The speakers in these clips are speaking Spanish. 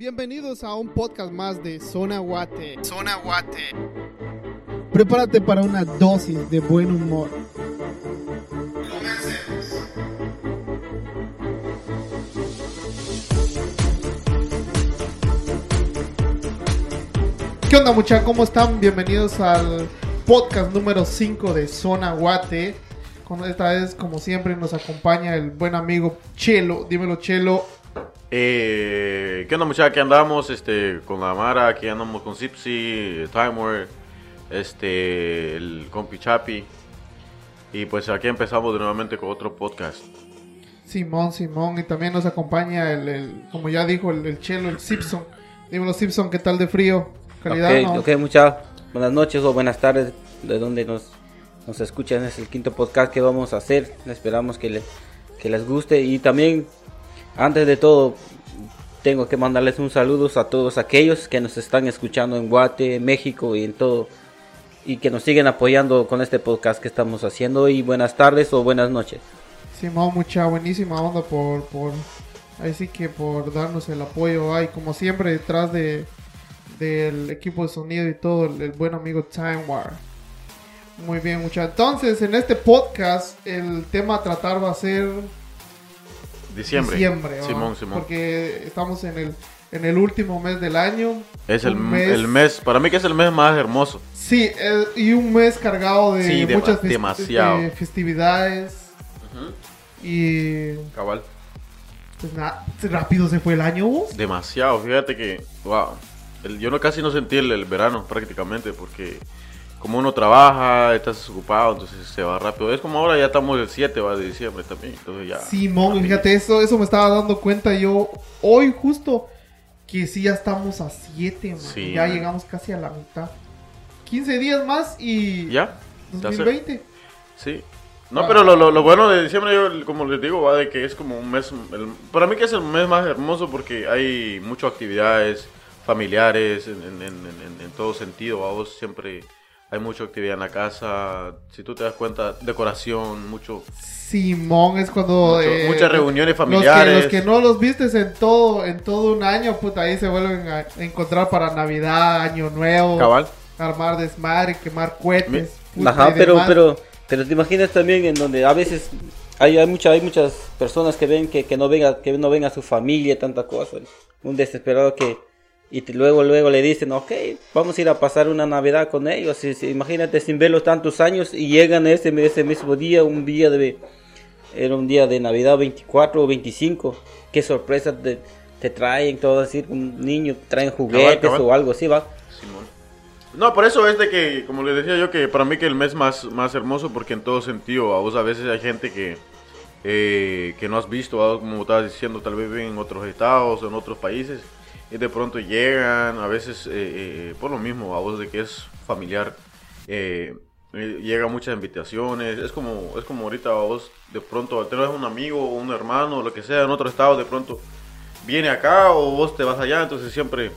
Bienvenidos a un podcast más de Zona Guate. Zona Guate. Prepárate para una dosis de buen humor. ¿Qué onda muchachos? ¿Cómo están? Bienvenidos al podcast número 5 de Zona Guate. Con esta vez, como siempre, nos acompaña el buen amigo Chelo. Dímelo, Chelo. Eh, ¿Qué onda muchachos? Aquí andamos este, con la Mara, aquí andamos con Zipsy, Timeware, este, el compi Chapi. Y pues aquí empezamos de nuevamente con otro podcast. Simón, Simón. Y también nos acompaña el, el- como ya dijo el, el Chelo, el Simpson. Dímelo, Simpson, ¿qué tal de frío? ¿Calidad Ok, no? ok, muchas buenas noches o buenas tardes de donde nos, nos escuchan. Es el quinto podcast que vamos a hacer. Esperamos que, le- que les guste. Y también, antes de todo, tengo que mandarles un saludo a todos aquellos que nos están escuchando en Guate, México y en todo. Y que nos siguen apoyando con este podcast que estamos haciendo. Y buenas tardes o buenas noches. Simón, mucha buenísima onda por, por, ahí sí que por darnos el apoyo, ay, como siempre detrás de, del equipo de sonido y todo, el, el buen amigo Time War. Muy bien, mucha. Entonces, en este podcast, el tema a tratar va a ser Diciembre. diciembre, ¿va? Simón, Simón. porque estamos en el, en el último mes del año. Es el, un el mes, para mí que es el mes más hermoso. Sí, eh, y un mes cargado de Sí, muchas festi- demasiado. de festividades. Y Cabal. pues nada, rápido se fue el año, vos. Demasiado, fíjate que, wow, el- yo no casi no sentí el, el verano prácticamente porque como uno trabaja, estás desocupado, entonces se va rápido. Es como ahora ya estamos el 7 va, de diciembre también, entonces ya. Simón, fíjate, eso, eso me estaba dando cuenta yo hoy justo que sí ya estamos a 7, Sí, ya man. llegamos casi a la mitad. 15 días más y ¿Ya? Ya sé. 2020. Sí. No, Ah. pero lo, lo, lo bueno de diciembre, yo, como les digo, va de que es como un mes, el- para mí que es el mes más hermoso porque hay muchas actividades familiares en, en, en, en- en todo sentido, a vos siempre hay mucha actividad en la casa, si tú te das cuenta, decoración, mucho, Simón es cuando mucho- eh, muchas reuniones los que, familiares. los que no los vistes en todo en todo un año, puta, ahí se vuelven a encontrar para Navidad, Año Nuevo, Cabal. armar desmadre, quemar cohetes. puta, Ajá, pero, demás. pero, pero te imaginas también en donde a veces hay, hay, mucha, hay muchas personas que ven que, que no venga, que no venga su familia, tanta cosa. Un desesperado que, y te- luego, luego le dicen, ok, vamos a ir a pasar una Navidad con ellos. Y, si- imagínate sin verlos tantos años y llegan ese, ese mismo día, un día de, era un día de Navidad 24 o 25. Qué sorpresa te, te traen, todo así, un niño, traen juguetes cabal. o algo así, va. Simón. No, por eso es de que, como les decía yo, que para mí que el mes más, más hermoso, porque en todo sentido, a vos a veces hay gente que, eh, que no has visto, como estabas diciendo, tal vez viven en otros estados o en otros países, y de pronto llegan, a veces, eh, eh, por lo mismo, a vos de que es familiar, eh, eh, llegan muchas invitaciones, es como, es como ahorita vos, de pronto, tenés un amigo o un hermano, lo que sea, en otro estado, de pronto viene acá o vos te vas allá, entonces siempre...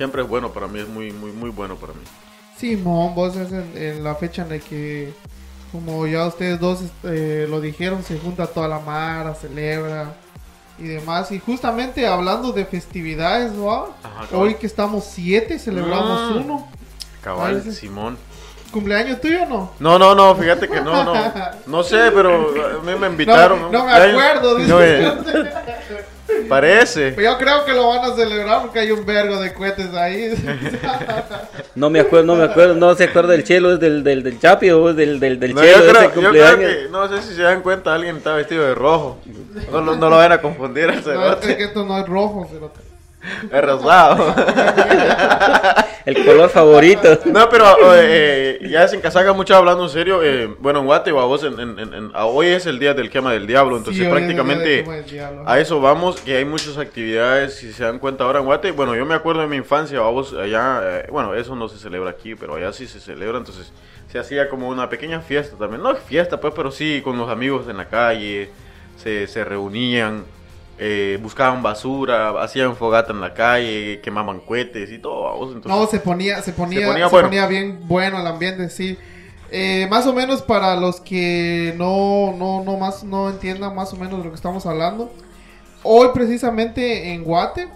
Siempre es bueno para mí, es muy, muy, muy bueno para mí. Simón, vos es en, la fecha en la que, como ya ustedes dos este, lo dijeron, se junta toda la mara, celebra y demás. Y justamente hablando de festividades, ¿no? Ajá. Hoy que estamos siete, celebramos Mm. uno. Cabal, Simón. ¿Cumpleaños tuyo o no? No, no, no, fíjate que no, no. No sé, pero a mí me invitaron. No, no me acuerdo. dice. no, eh, parece. Yo creo que lo van a celebrar porque hay un vergo de cohetes ahí. No me acuerdo, no me acuerdo, no se acuerda del chelo, es del, del, del Chapi o es del, del, del No, chelo yo, creo, ese yo creo cumpleaños. que, no sé si se dan cuenta, alguien está vestido de rojo. No, lo- no lo van a confundir, al no, es que esto no es rojo, cerote. rosado. El color favorito. No, pero eh, eh, ya sin casaca mucho hablando en serio. eh, bueno, en Guate, vos, en, en- en- en- a hoy es el día del quema del diablo, entonces Sí, el prácticamente a eso vamos, que hay muchas actividades, si se dan cuenta ahora en Guate. Bueno, yo me acuerdo de mi infancia, vamos, allá, eh, bueno, eso no se celebra aquí, pero allá sí se celebra, entonces se hacía como una pequeña fiesta también. No fiesta, pues, pero sí con los amigos en la calle, se, se reunían. Eh, buscaban basura, hacían fogata en la calle, quemaban cohetes y todo. entonces- No, se ponía, se ponía, Se se ponía bien bueno el ambiente, sí. Eh, más o menos para los que no, no, no más, no entiendan más o menos de lo que estamos hablando. Hoy precisamente en Guate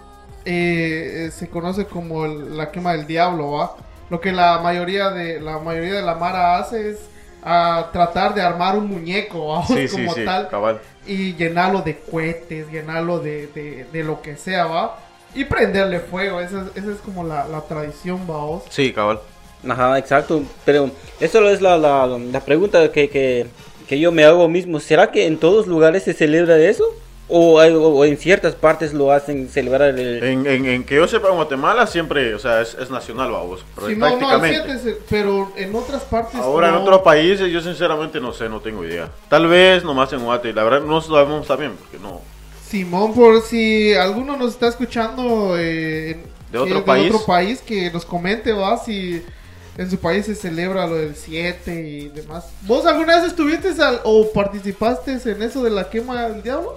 eh, se conoce como el- la quema del diablo, ¿va? Lo que la mayoría de la mayoría de la mara hace es ah, tratar de armar un muñeco, ¿va? Sí, sí, como sí, tal, cabal. y llenarlo de cohetes, llenarlo de, de, de lo que sea, ¿va? Y prenderle fuego, esa es, esa es como la, la tradición, ¿va? vos? Sí, cabal. Ajá, exacto. Pero eso es la, la, la pregunta que, que, que yo me hago mismo. ¿Será que en todos lugares se celebra eso? ¿O, en ciertas partes lo hacen celebrar el... En, en, en que yo sepa, en Guatemala siempre, o sea, es, es nacional, vamos. Pero Sí, no, no, el prácticamente. 7 se- pero en otras partes Ahora en otros países yo sinceramente no sé, no tengo idea. Tal vez nomás en Guate, la verdad no sabemos también, porque no. Simón, por si alguno nos está escuchando eh, en- ¿De país? otro país, que nos comente, va, si en su país se celebra lo del 7 y demás. ¿Vos alguna vez estuviste al- o participaste en eso de la quema del diablo?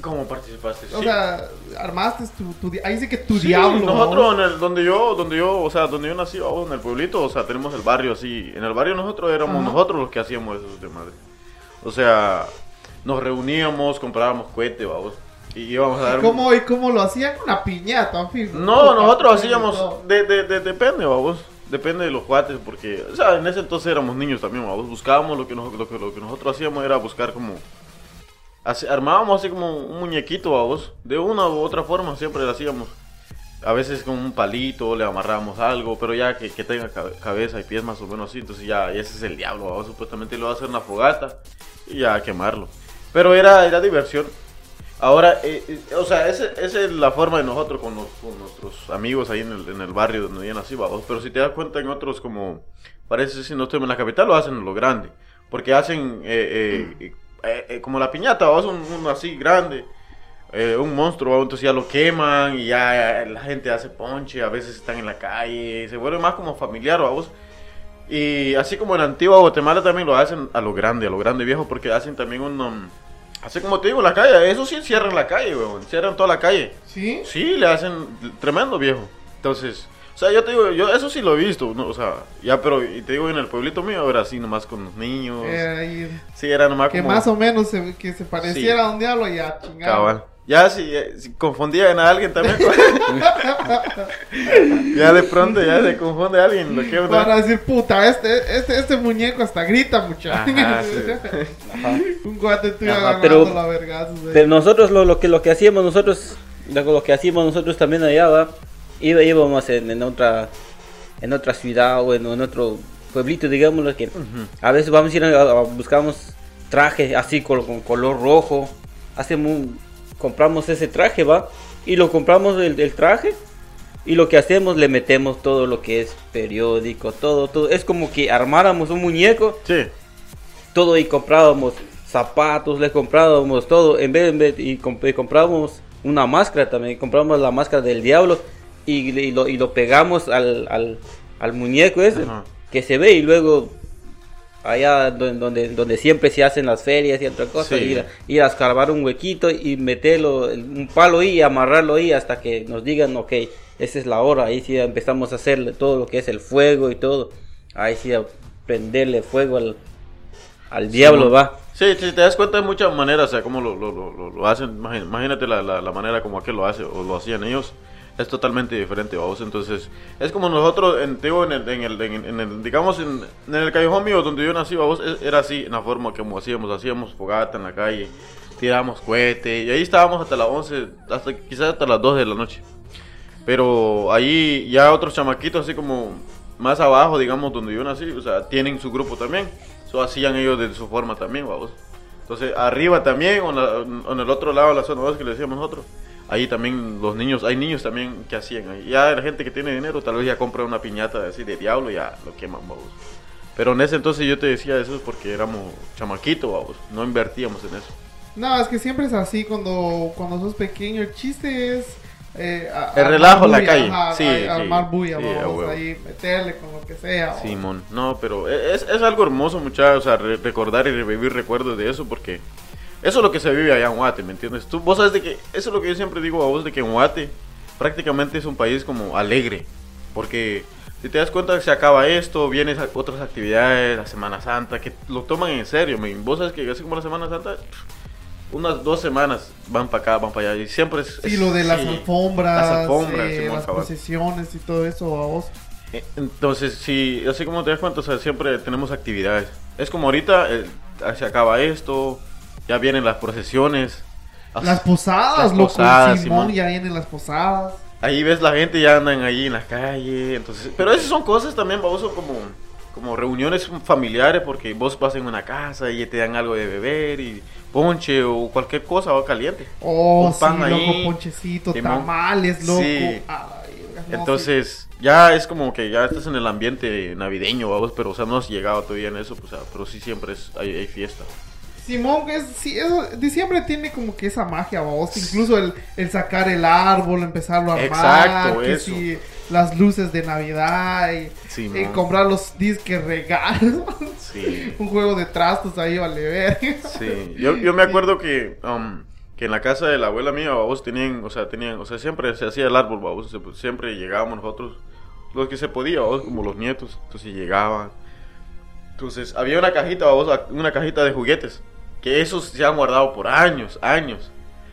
¿Cómo participaste? O Sí. sea, armaste tu, tu ahí sí que tu Sí, diablo. nosotros ¿no? en el, donde yo, donde yo, o sea, donde yo nací, vamos, en el pueblito, o sea, tenemos el barrio así. En el barrio nosotros éramos Ajá. nosotros los que hacíamos eso de madre. O sea, nos reuníamos, comprábamos cohete, vamos. Y íbamos a dar. ¿Y cómo, ¿Y cómo lo hacían? Una piñata, fijo. No, nosotros hacíamos, de, de, de- depende, vamos. Depende de los cuates, porque, o sea, en ese entonces éramos niños también, vamos. Buscábamos lo que, nos- lo que, lo que nosotros hacíamos era buscar como. Hace- armábamos así como un muñequito, vamos. De una u otra forma siempre lo hacíamos. A veces con un palito le amarramos algo, pero ya que, que tenga cabe- cabeza y pies más o menos así. Entonces ya, ese es el diablo, vamos. Supuestamente lo va a hacer una fogata y ya quemarlo. Pero era, era diversión. Ahora, eh, eh, o sea, esa es la forma de nosotros con, los- con nuestros amigos ahí en el, en el barrio donde yo nací, vamos. Pero si te das cuenta en otros como, parece si no estoy en la capital, lo hacen en lo grande. Porque hacen eh, eh, eh, como la piñata, vamos, un, uno así grande. eh, un monstruo, ¿va? entonces ya lo queman y ya la gente hace ponche, a veces están en la calle, se vuelve más como familiar, vamos. Y así como en Antigua Guatemala también lo hacen a lo grande, a lo grande viejo, porque hacen también un... um, así como te digo, la calle, eso sí cierran la calle, weón, toda la calle. ¿Sí? Sí, le hacen tremendo viejo. Entonces, o sea, yo te digo, yo eso sí lo he visto, ¿no? o sea, ya, pero y te digo, en el pueblito mío era así nomás con los niños. Eh, ahí- Sí, era nomás que como... más o menos se, que se pareciera a un diablo y a chingar. Cabal. Ya si, eh, si confundían a alguien también. ya de pronto ya se confunde a alguien. Lo que Van a decir, puta, este, este, este muñeco hasta grita mucha. Ajá, sí. Un guate tuyo Ajá, agarrando pero- la vergazos. eh. Pero nosotros lo, lo que lo que hacíamos nosotros, lo, lo que hacíamos nosotros también allá, ¿va? Íbamos en, en otra en otra ciudad o en, en otro pueblito, digámoslo que a veces vamos a ir a, a- buscamos traje así con, con color rojo, hacemos compramos ese traje, va, y lo compramos el, el traje y lo que hacemos le metemos todo lo que es periódico, todo, todo, es como que armáramos un muñeco. Sí. todo y comprábamos zapatos, le comprábamos todo, en vez, en vez- y, comp- y comprábamos una máscara también, compramos la máscara del diablo y, y lo, y lo pegamos al, al, al muñeco ese Ajá. que se ve y luego allá donde, donde, donde siempre se hacen las ferias y otra cosa, Sí. ir, a, ir a escarbar un huequito y meterlo, un palo ahí y amarrarlo ahí hasta que nos digan, ok, esa es la hora, ahí sí empezamos a hacerle todo lo que es el fuego y todo, ahí sí a prenderle fuego al, al diablo, va. Sí, si te das cuenta de muchas maneras, o sea, cómo lo, lo, lo, lo- hacen. Imagín- Imagínate la, la, la manera como aquel lo hace o lo hacían ellos. Es totalmente diferente, vamos. Entonces, es como nosotros, en, digo, en el, en el, en el- digamos, en, el callejón mío donde yo nací, vamos, es- era así, en la forma como hacíamos. Hacíamos fogata en la calle, tirábamos cohete, y ahí estábamos hasta las 11, hasta quizás hasta las 2 de la noche. Pero ahí ya otros chamaquitos, así como más abajo, digamos, donde yo nací, o sea, tienen su grupo también. Eso hacían ellos de su forma también, vamos. Entonces, arriba también, o en, la- en el otro lado de la zona 2 que le decíamos nosotros, ahí también los niños, hay niños también que hacían. Ya la gente que tiene dinero, tal vez ya compra una piñata así de diablo y ya lo queman, vamos. Pero en ese entonces yo te decía eso porque éramos chamaquitos, vamos. No invertíamos en eso. No, es que siempre es así cuando, cuando sos pequeño. El chiste es. eh, a- El relajo en la calle. ajá, Sí, a- sí, armar bulla, sí, vamos ahí, meterle con lo que sea. Simón, no, pero e, es, es algo hermoso, muchachos, o sea, re- recordar y revivir recuerdos de eso, porque eso es lo que se vive allá en Guate, ¿me entiendes? Tú, vos sabes de que, eso es lo que yo siempre digo a vos, de que en Guate prácticamente es un país como alegre, porque si te das cuenta que se acaba esto, vienen otras actividades, la Semana Santa, que lo toman en serio, men. vos sabes que así como la Semana Santa, unas dos semanas van para acá, van para allá. Y siempre es. Y es- lo de las sí. alfombras, Las alfombras, eh, Simón, las procesiones y todo eso, a vos. Eh, Entonces, sí, así como te das cuenta, o sea, siempre tenemos actividades. Es como ahorita, eh, se acaba esto, ya vienen las procesiones. Las posadas, Las loco. posadas, Simón, Simón. ya vienen las posadas. Ahí ves la gente ya andan ahí en la calle, entonces, pero esas son cosas también, vos son como, como reuniones familiares porque vos vas en una casa y te dan algo de beber y ponche o cualquier cosa o caliente. Oh, Un pan sí, ahí, loco, ponchecito, tamales, loco. Sí. Ay, no, Entonces, ya es como que ya estás en el ambiente navideño, vamos, pero o sea, no has llegado todavía en eso, pues, o sea, pero sí siempre es, hay, hay fiesta. Simón, es, sí, eso, diciembre tiene como que esa magia, vos. Incluso el, el sacar el árbol, empezarlo a armar. Exacto, que eso. las luces de Navidad y, y comprar los disques regalos. Sí. Un juego de trastos ahí, vale ver. Sí, yo, yo me acuerdo que, um, que en la casa de la abuela mía, vos tenían, o sea, tenían, o sea, siempre se hacía el árbol, vos, siempre llegábamos nosotros, los que se podía, vos, como los nietos, entonces llegaban. Entonces, había una cajita, vos, una cajita de juguetes, que esos se han guardado por años, años.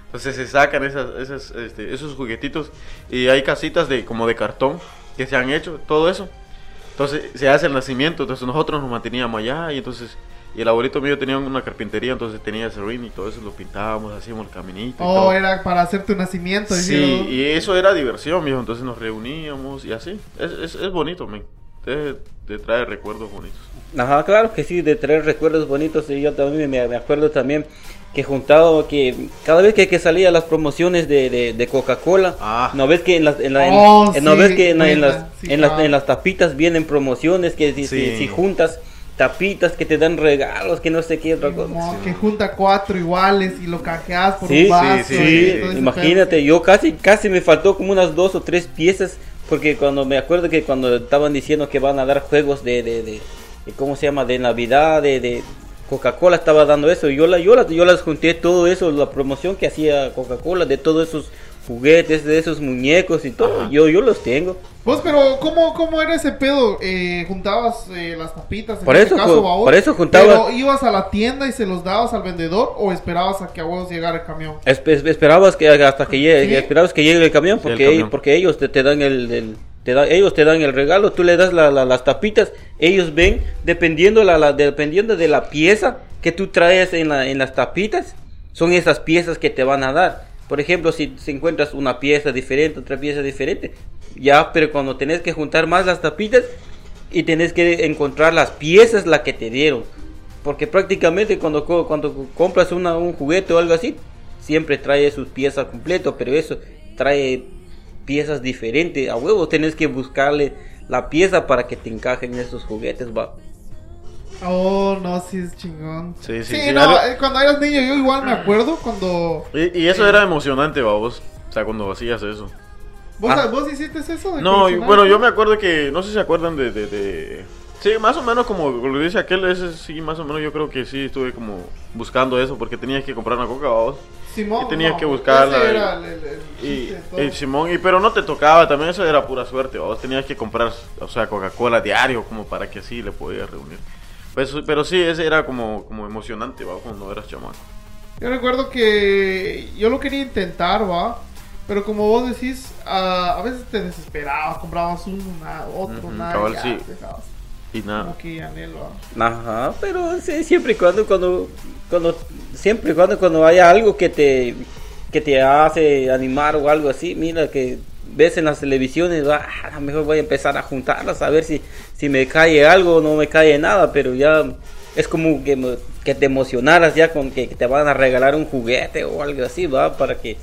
Entonces se sacan esas, esas, este, esos juguetitos y hay casitas de como de cartón que se han hecho, todo eso. Entonces se hace el nacimiento, entonces nosotros nos manteníamos allá y entonces y el abuelito mío tenía una carpintería, entonces tenía ring y todo eso lo pintábamos, hacíamos el caminito. y Oh, todo. era para hacer tu nacimiento. Sí, y eso era diversión, mijo, entonces nos reuníamos y así. Es, es, es bonito, men. Te, te trae recuerdos bonitos. Ajá, claro que sí, de traer recuerdos bonitos. Y yo también me, me acuerdo también que juntado, que cada vez que, que salía las promociones de, de, de Coca-Cola, Ah. no ves que en las, en la- en- Oh, en- no sí, ves que en, la- en buena, las, sí, en, las, claro. en las tapitas vienen promociones, que si, si- Sí. si juntas tapitas que te dan regalos, que no sé qué otra cosa. Simón, que junta cuatro iguales y lo canjeas por Sí, un vaso. sí, sí, imagínate, yo casi casi me faltó como unas dos o tres piezas porque cuando me acuerdo que cuando estaban diciendo que van a dar juegos de, de, de- cómo se llama de Navidad, de, Coca-Cola estaba dando eso, yo la yo la- yo las junté todo eso, la promoción que hacía Coca-Cola de todos esos juguetes, de esos muñecos y todo, Ajá. yo yo los tengo. Vos, pero ¿cómo, cómo era ese pedo? Eh, ¿Juntabas eh, las tapitas? En Por este eso caso, babos, por eso juntaba- ¿Pero ibas a la tienda y se los dabas al vendedor o esperabas a que a huevos llegara el camión? Espe- esperabas que hasta que llegue, Sí. esperabas que llegue el camión Sí, el porque camión. ellos, porque ellos te, te dan el, el- te da- ellos te dan el regalo, tú le das la- la- las tapitas, ellos ven dependiendo la, la- dependiendo de la pieza que tú traes en, la- en las tapitas, son esas piezas que te van a dar. Por ejemplo, si, si encuentras una pieza diferente, otra pieza diferente, ya, pero cuando tenés que juntar más las tapitas y tenés que encontrar las piezas la que te dieron. Porque prácticamente cuando, cuando compras un juguete o algo así, siempre trae sus piezas completas, pero eso trae piezas diferentes. A huevo tenés que buscarle la pieza para que te encajen esos juguetes, va. Oh, no, sí es chingón. Sí, sí, sí, no, algo- eh, cuando eras niño yo igual me acuerdo cuando... Y, y eso era emocionante, vos. O sea, cuando hacías eso. ¿Vos, Ah. ¿vos hiciste eso? de No, bueno, yo me acuerdo que, no sé si se acuerdan de, de, de- Sí, más o menos como lo dice aquel, ese sí, más o menos yo creo que sí estuve como buscando eso porque tenías que comprar una coca, vos. Simón, y tenías no, que buscarla ese y- era el- el- el Y, todo. y Simón, y pero no te tocaba, también eso era pura suerte, vos tenías que comprar, o sea, Coca-Cola diario como para que así le podías reunir. Pues, pero sí, ese era como, como emocionante, va, cuando eras chamaco. Yo recuerdo que yo lo quería intentar, va. Pero como vos decís, a, a veces te desesperabas, comprabas uno, nada, otro, nada, cabal, y ya sí. dejabas. Y nada. Como que anhelo. va. Ajá, pero sí, siempre y cuando, cuando, cuando, siempre y cuando, cuando haya algo que te, que te hace animar o algo así, mira que ves en las televisiones, va, "Ah, a lo mejor voy a empezar a juntarlas a ver si, si me cae algo o no me cae nada, pero ya es como que, que te emocionaras ya con que, que te van a regalar un juguete o algo así, va, para que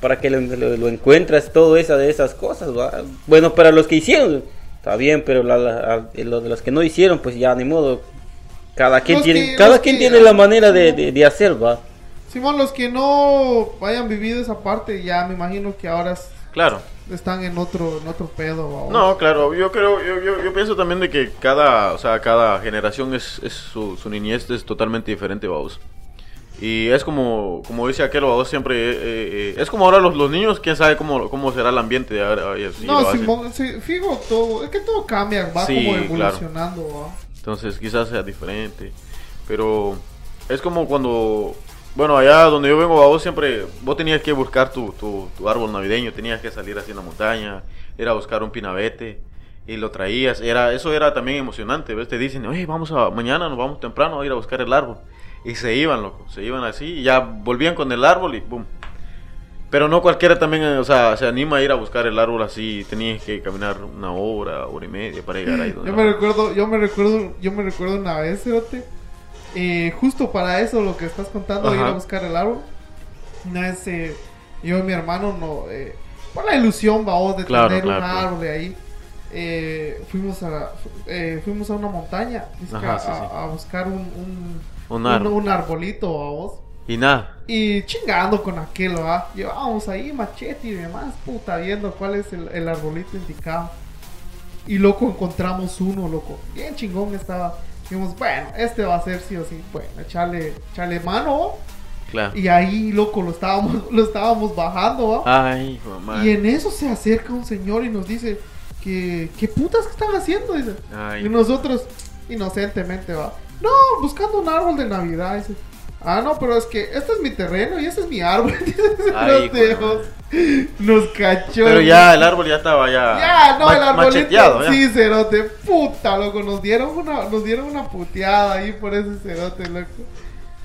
para que lo, lo, lo encuentras todo esa de esas cosas, va. Bueno, para los que hicieron, está bien, pero la, la- los de los que no hicieron, pues ya ni modo. Cada quien Los tiene, que- cada quien que- tiene la manera de, de, de hacer, va. Simón, los que no hayan vivido esa parte, ya me imagino que ahora Claro. están en otro, en otro pedo. No, claro, yo creo, yo, yo, yo pienso también de que cada, o sea, cada generación es, es su, su niñez es totalmente diferente, vamos. Y es como, como dice aquel, vamos, siempre, eh, eh, es como ahora los, los niños, quién sabe cómo, cómo será el ambiente de ahora. y así lo No. Simón, sí, fijo, todo, es que todo cambia, va Sí, como claro. evolucionando, va. Entonces quizás sea diferente. Pero es como cuando bueno, allá donde yo vengo, vos siempre, vos tenías que buscar tu, tu, tu árbol navideño, tenías que salir así en la montaña, ir a buscar un pinabete y lo traías. Era, eso era también emocionante, ¿ves? Te dicen, oye, vamos a, mañana nos vamos temprano a ir a buscar el árbol. Y se iban, loco, se iban así y ya volvían con el árbol y boom. Pero no cualquiera también, eh, o sea, se anima a ir a buscar el árbol así, tenías que caminar una hora, hora y media para llegar ahí. donde Yo me recuerdo, yo me recuerdo, yo me recuerdo una vez, cerote, eh, justo para eso lo que estás contando, de ir Ajá. a buscar el árbol. Una vez eh, yo y mi hermano no, eh, por la ilusión, vamos, de Claro, tener claro, un claro. árbol de ahí. eh, fuimos a eh, fuimos a una montaña Ajá, a, sí, sí. a buscar un un, Un árbol. un arbolito vamos Y nada. y chingando con aquel, ¿va? Llevábamos ahí machete y demás, puta, viendo cuál es el, el arbolito indicado. Y loco, encontramos uno, loco. Bien chingón estaba. Dijimos, bueno, este va a ser sí o sí. Bueno, echarle, echarle mano. Claro. Y ahí, loco, lo estábamos, lo estábamos bajando, ¿va? Ay, mamá. Y en eso se acerca un señor y nos dice, que, ¿qué putas que están haciendo? Dice. Ay. Y nosotros, inocentemente, va. No, buscando un árbol de Navidad. Dice. Ah, no, pero es que este es mi terreno y este es mi árbol. Ay, nos cachó. Pero ya el árbol ya estaba ya. Ya, no, el arbolito. Sí, cerote. Puta, loco. Nos dieron una, nos dieron una puteada ahí por ese cerote, loco.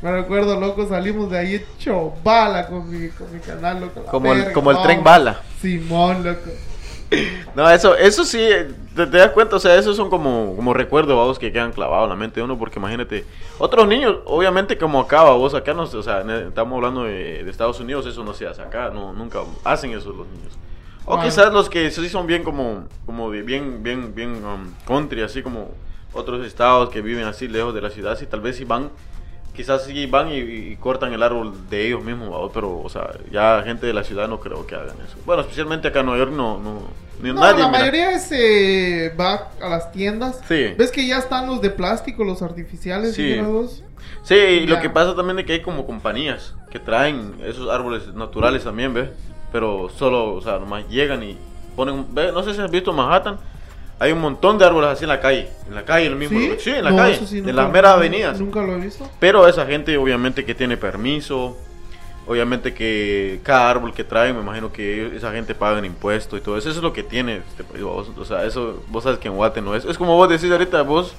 Me recuerdo, loco, salimos de ahí hecho bala con mi, con mi canal, loco. Como el, como el tren bala. Simón, loco. No, eso, eso sí, te, te das cuenta, o sea, esos son como, como recuerdos, vamos, que quedan clavados en la mente de uno, porque imagínate, otros niños, obviamente como acá, vos acá, no, o sea, estamos hablando de, de Estados Unidos, eso no se hace acá, no, nunca hacen eso los niños. O Ah. quizás los que sí son bien como, como bien, bien, bien um, country, así como otros estados que viven así lejos de la ciudad, sí, tal vez sí van, quizás sí van y, y cortan el árbol de ellos mismos, ¿va? pero, o sea, ya gente de la ciudad no creo que hagan eso. Bueno, especialmente acá en Nueva York no, no, ni No, nadie. la mira. mayoría es, eh, va a las tiendas. Sí. ¿Ves que ya están los de plástico, los artificiales? Sí. Sí, y lo que pasa también es que hay como compañías que traen esos árboles naturales también, ¿ves? Pero solo, o sea, nomás llegan y ponen, ¿ves? no sé si has visto Manhattan, hay un montón de árboles así en la calle, en la calle, en el mismo ¿Sí? Sí, en la No, calle, sí, en las meras avenidas. Nunca lo he visto. Pero esa gente obviamente que tiene permiso, obviamente que cada árbol que traen, me imagino que esa gente paga impuestos y todo eso, eso es lo que tiene este país, vos. o sea, eso, vos sabes que en Guate no es, es como vos decís ahorita, vos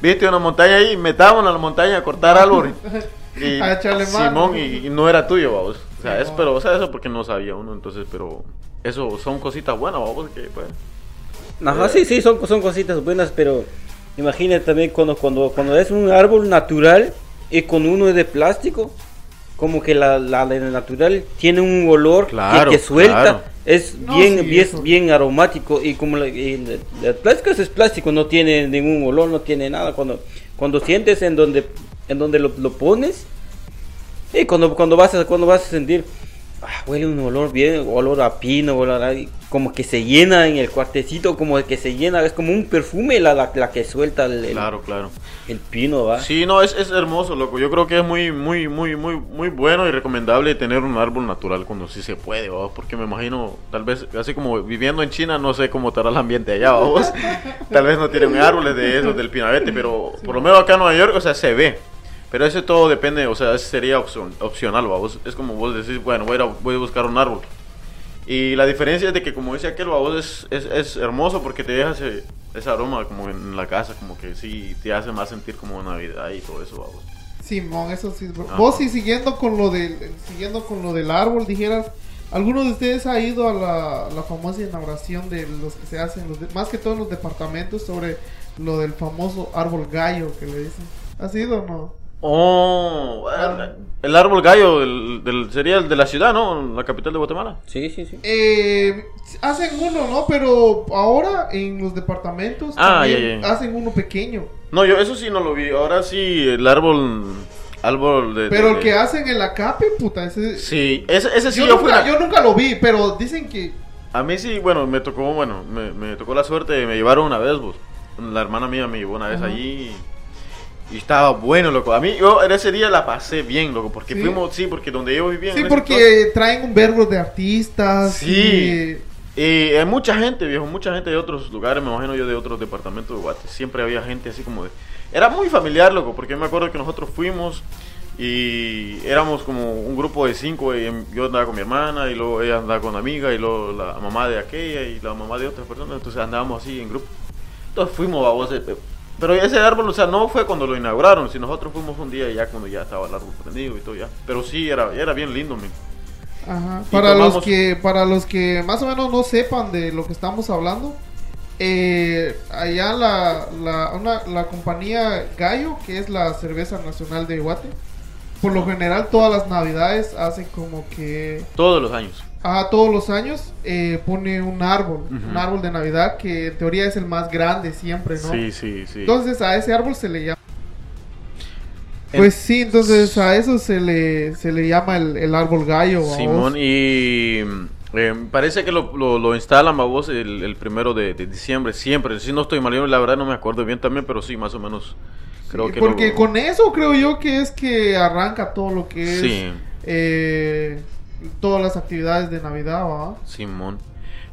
viste una montaña ahí, metámonos a la montaña a cortar árboles. Y, A echarle mano. Simón, y, y no era tuyo, vamos. O sea, es, Simón. pero, o sea, eso porque no sabía uno, entonces, pero eso son cositas buenas, vamos, que pues. Ajá, sí, sí, son, son cositas buenas, pero imagínate también cuando, cuando, cuando es un árbol natural y con uno es de plástico, como que la, la, natural tiene un olor que- Claro, que, suelta, claro. es No, bien, sí, bien, bien aromático y como la, y el, el plástico es plástico, no tiene ningún olor, no tiene nada. Cuando, cuando sientes en donde, en donde lo, lo pones, y cuando, cuando, vas a, cuando vas a sentir, ah, huele un olor bien, olor a pino, olor a- como que se llena en el cuartecito, como que se llena, es como un perfume la, la, la que suelta el, el, Claro, claro. el pino, ¿va? Sí, no, es, es hermoso, loco. Yo creo que es muy, muy, muy, muy, muy bueno y recomendable tener un árbol natural cuando sí se puede, ¿va? Porque me imagino, tal vez, así como viviendo en China, no sé cómo estará el ambiente allá, ¿va? tal vez no tienen árboles de esos del pinabete, pero por lo menos acá en Nueva York, o sea, se ve. Pero eso todo depende, o sea, eso sería opcional. Vos- es como vos decís, bueno, voy a, voy a buscar un árbol. Y la diferencia es de que, como dice aquel, vos es, es, es hermoso porque te deja ese, ese aroma como en la casa, como que sí te hace más sentir como Navidad y todo eso, vos. Simón, eso sí. Ajá. Vos sí siguiendo con lo del siguiendo con lo del árbol, dijeras, ¿alguno de ustedes ha ido a la, la famosa inauguración de los que se hacen, los de- más que todos los departamentos, sobre lo del famoso árbol gallo que le dicen? ¿Has ido o no? Oh, el, el árbol gallo del, del- sería el de la ciudad, ¿no? La capital de Guatemala. Sí, sí, sí. Eh, hacen uno, ¿no? Pero ahora en los departamentos Ah, también ya, ya. hacen uno pequeño. No, yo eso sí no lo vi. Ahora sí, el árbol. Árbol de. Pero de- el que hacen en la CAPE, puta, ese... Sí, ese, ese sí yo, yo, fui. nunca, una- yo nunca lo vi, pero dicen que... A mí sí, bueno, me tocó, bueno, me, me tocó la suerte de me llevaron una vez, vos. La hermana mía me llevó una vez Ajá. allí y, y estaba bueno, loco. A mí, yo en ese día la pasé bien, loco, porque ¿Sí? fuimos, sí, porque donde yo vivía. Sí, porque traen un verbo de artistas. Sí. y- Y hay mucha gente, viejo, mucha gente de otros lugares, me imagino yo de otros departamentos de Guate. Siempre había gente así como de... Era muy familiar, loco, porque yo me acuerdo que nosotros fuimos, Y éramos como un grupo de cinco. y yo andaba con mi hermana, y luego ella andaba con una amiga, y luego la mamá de aquella, y la mamá de otra persona. Entonces andábamos así en grupo. Entonces fuimos, vamos. eh, Pero ese árbol, o sea, no fue cuando lo inauguraron, si nosotros fuimos un día ya cuando ya estaba el árbol prendido y todo ya. Pero sí, era, era bien lindo, men. Ajá. Para los que para los que más o menos no sepan de lo que estamos hablando, eh, allá la, la, una- la compañía Gallo, que es la cerveza nacional de Guate, por lo general todas las navidades hacen como que Todos los años. Ah, todos los años eh, pone un árbol, un árbol de Navidad que en teoría es el más grande siempre, ¿no? Sí, sí, sí. Entonces a ese árbol se le llama Pues sí, entonces a eso se le, se le llama el, el árbol gallo. ¿va Simón, vos? y eh, parece que lo, lo, lo instalan a vos el, el primero de, de diciembre, siempre. Si no estoy mal, yo la verdad no me acuerdo bien también, pero sí, más o menos. Creo Sí, que porque lo- con eso creo yo que es que arranca todo lo que es Sí. eh, todas las actividades de Navidad, ¿va? Simón.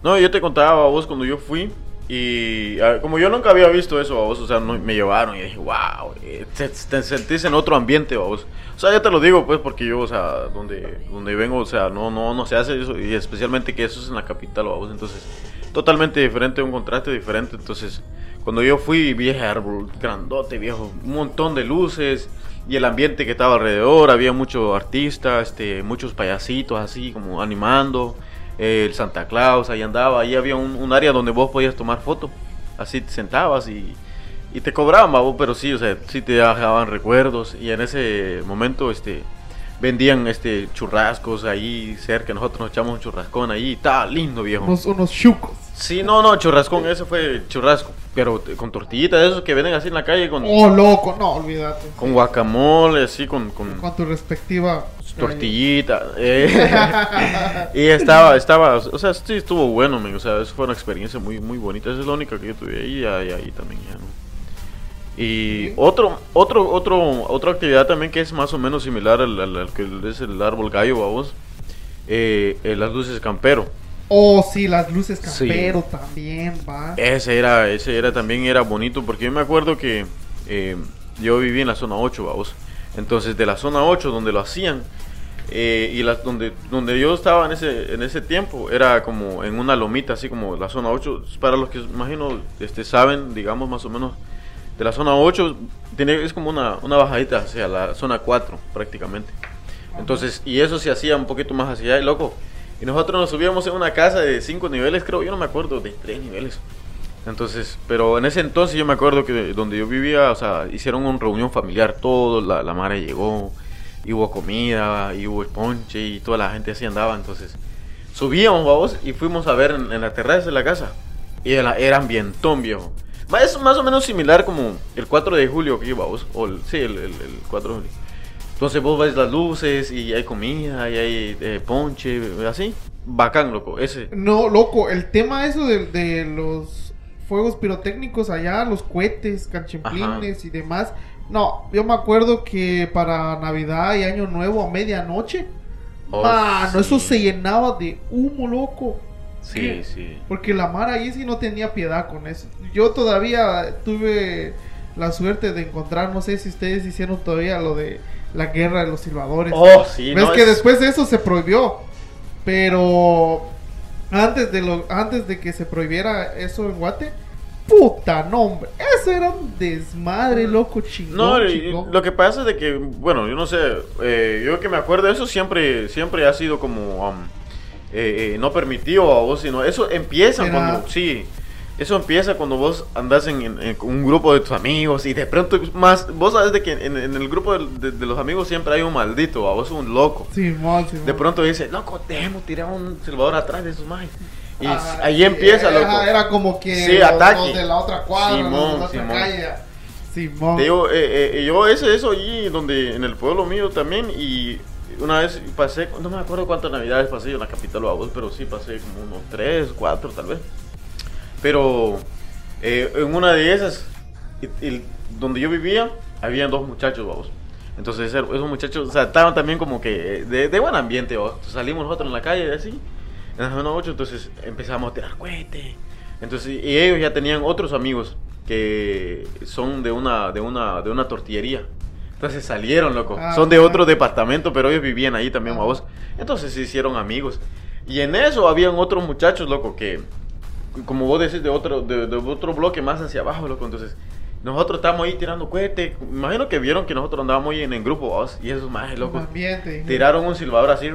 No, yo te contaba a vos cuando yo fui y ah, como yo nunca había visto eso a vos, o sea, no- me llevaron y dije, wow, eh, te, te sentís en otro ambiente a vos. O sea, ya te lo digo pues porque yo, o sea, donde, donde vengo, o sea, no, no, no se hace eso y especialmente que eso es en la capital a vos, entonces totalmente diferente, un contraste diferente, entonces cuando yo fui vi árbol grandote, viejo, un montón de luces y el ambiente que estaba alrededor, había muchos artistas, este, muchos payasitos así como animando, eh, el Santa Claus ahí andaba, ahí había un, un área donde vos podías tomar fotos, así te sentabas y, y te cobraban, pero sí, o sea, sí te dejaban recuerdos y en ese momento, este, vendían este churrascos ahí cerca, nosotros nos echamos un churrascón ahí, estaba lindo viejo. Unos, unos chucos. Sí, no, no, churrascón, ese fue churrasco, pero con tortillitas de esos que venden así en la calle con, Oh, loco, no, olvídate. con guacamole, así con, con Con tu respectiva tortillita. eh. y estaba, estaba, o sea, sí estuvo bueno, men, o sea, eso fue una experiencia muy, muy bonita, esa es la única que yo tuve ahí, y ahí, también ya, ¿no? Y Sí. otro, otro, otro, otra actividad también que es más o menos similar al, al- al que es el árbol gallo, vamos, eh, eh, las luces campero. Oh, sí, las luces Sí. campero también, va. Ese era, ese era también era bonito porque yo me acuerdo que eh, yo viví en la zona 8, vamos. Entonces de la zona 8 donde lo hacían eh, y las donde donde yo estaba en ese en ese tiempo era como en una lomita así como la zona 8 para los que imagino este saben digamos más o menos de la zona 8 tiene es como una, una bajadita hacia la zona 4 prácticamente. Entonces, y eso se hacía un poquito más hacia allá, y loco. Y nosotros nos subíamos en una casa de cinco niveles, creo, yo no me acuerdo, de tres niveles. Entonces, pero en ese entonces yo me acuerdo que donde yo vivía, o sea, hicieron una reunión familiar, todo, la, la madre llegó, y hubo comida, y hubo ponche, y toda la gente así andaba. Entonces, subíamos, vamos, y fuimos a ver en, en la terraza de la casa. Y era, era ambientón, viejo. Es más o menos similar como el 4 de julio que íbamos, o el, sí, el, el, el 4 de julio. Entonces vos ves las luces y hay comida y hay eh, ponche, así. Bacán, loco. Ese. No, loco, el tema eso de, de los fuegos pirotécnicos allá, los cohetes, canchimplines y demás. No, yo me acuerdo que para Navidad y Año Nuevo a medianoche, Oh, mano, sí. eso se llenaba de humo, loco. Sí, sí. Porque la Mara ahí sí no tenía piedad con eso. Yo todavía tuve la suerte de encontrar, no sé si ustedes hicieron todavía lo de la guerra de los silbadores. Oh, sí, Ves no, que es- después de eso se prohibió. Pero antes de lo antes de que se prohibiera eso en Guate, puta nombre, eso era un desmadre loco chingón. No, chingón. lo que pasa es de que, bueno, yo no sé, eh, yo que me acuerdo, eso siempre, siempre ha sido como um, eh, eh, no permitido a vos, sino eso empieza cuando, sí, eso empieza cuando vos andas en, en- en un grupo de tus amigos y de pronto más, vos sabes de que en, en el grupo de, de- de los amigos siempre hay un maldito, a vos un loco. Simón, Simón. De pronto dice, loco, dejemos tirar un silbador atrás de su madre. Y Ah, ahí sí, empieza, era, loco. Era como que Sí, los, ataque. los de la otra cuadra, los de Simón, otra Simón. calle. Simón. Te digo, eh, eh, yo ese eso allí donde en el pueblo mío también y una vez pasé, no me acuerdo cuántas navidades pasé yo en la capital o pero sí pasé como unos tres, cuatro tal vez. Pero eh, en una de esas, y donde yo vivía, habían dos muchachos, vamos. Entonces esos muchachos, o sea, estaban también como que de, de buen ambiente, vamos. Salimos nosotros en la calle así, en la zona 8, entonces empezamos a tirar cohetes. Entonces, y ellos ya tenían otros amigos que son de una, de una, de una tortillería. Entonces salieron, loco. Ah, Son de otro departamento, pero ellos vivían ahí también, vos. Entonces se hicieron amigos. Y en eso habían otros muchachos, loco, que, como vos decís, de otro, de, de otro bloque más hacia abajo, loco. Entonces, nosotros estábamos ahí tirando cohetes. Imagino que vieron que nosotros andábamos ahí en el grupo, vos. Y esos más, Un loco. ambiente. Tiraron un silbador así.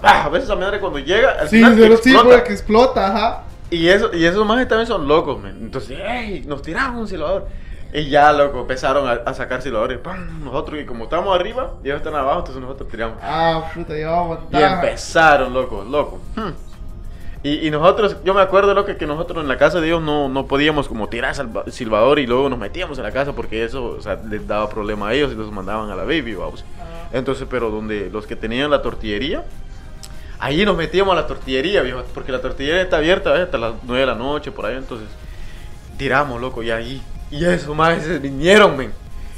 ¡pah! A veces a madre cuando llega, al Sí, final sí, explota. porque explota, ajá. Y, eso, y esos majes también son locos, men. Entonces, ¡ey! Nos tiraron un silbador. Y ya, loco, empezaron a, a sacar silbadores. ¡Pam! Nosotros, y como estábamos arriba, ellos están abajo, entonces nosotros tiramos. Ah, puta, llevaba Y empezaron, loco, loco. Hmm. Y, y nosotros, yo me acuerdo, loco, que nosotros en la casa de ellos no, no podíamos como tirar salva- silbador y luego nos metíamos en la casa porque eso, o sea, les daba problema a ellos y los mandaban a la baby, vamos. Ah, Entonces, pero donde los que tenían la tortillería, ahí nos metíamos a la tortillería, viejo, porque la tortillería está abierta ¿ves? hasta las 9 de la noche, por ahí, entonces tiramos, loco, y ahí, y eso, más se vinieron, men.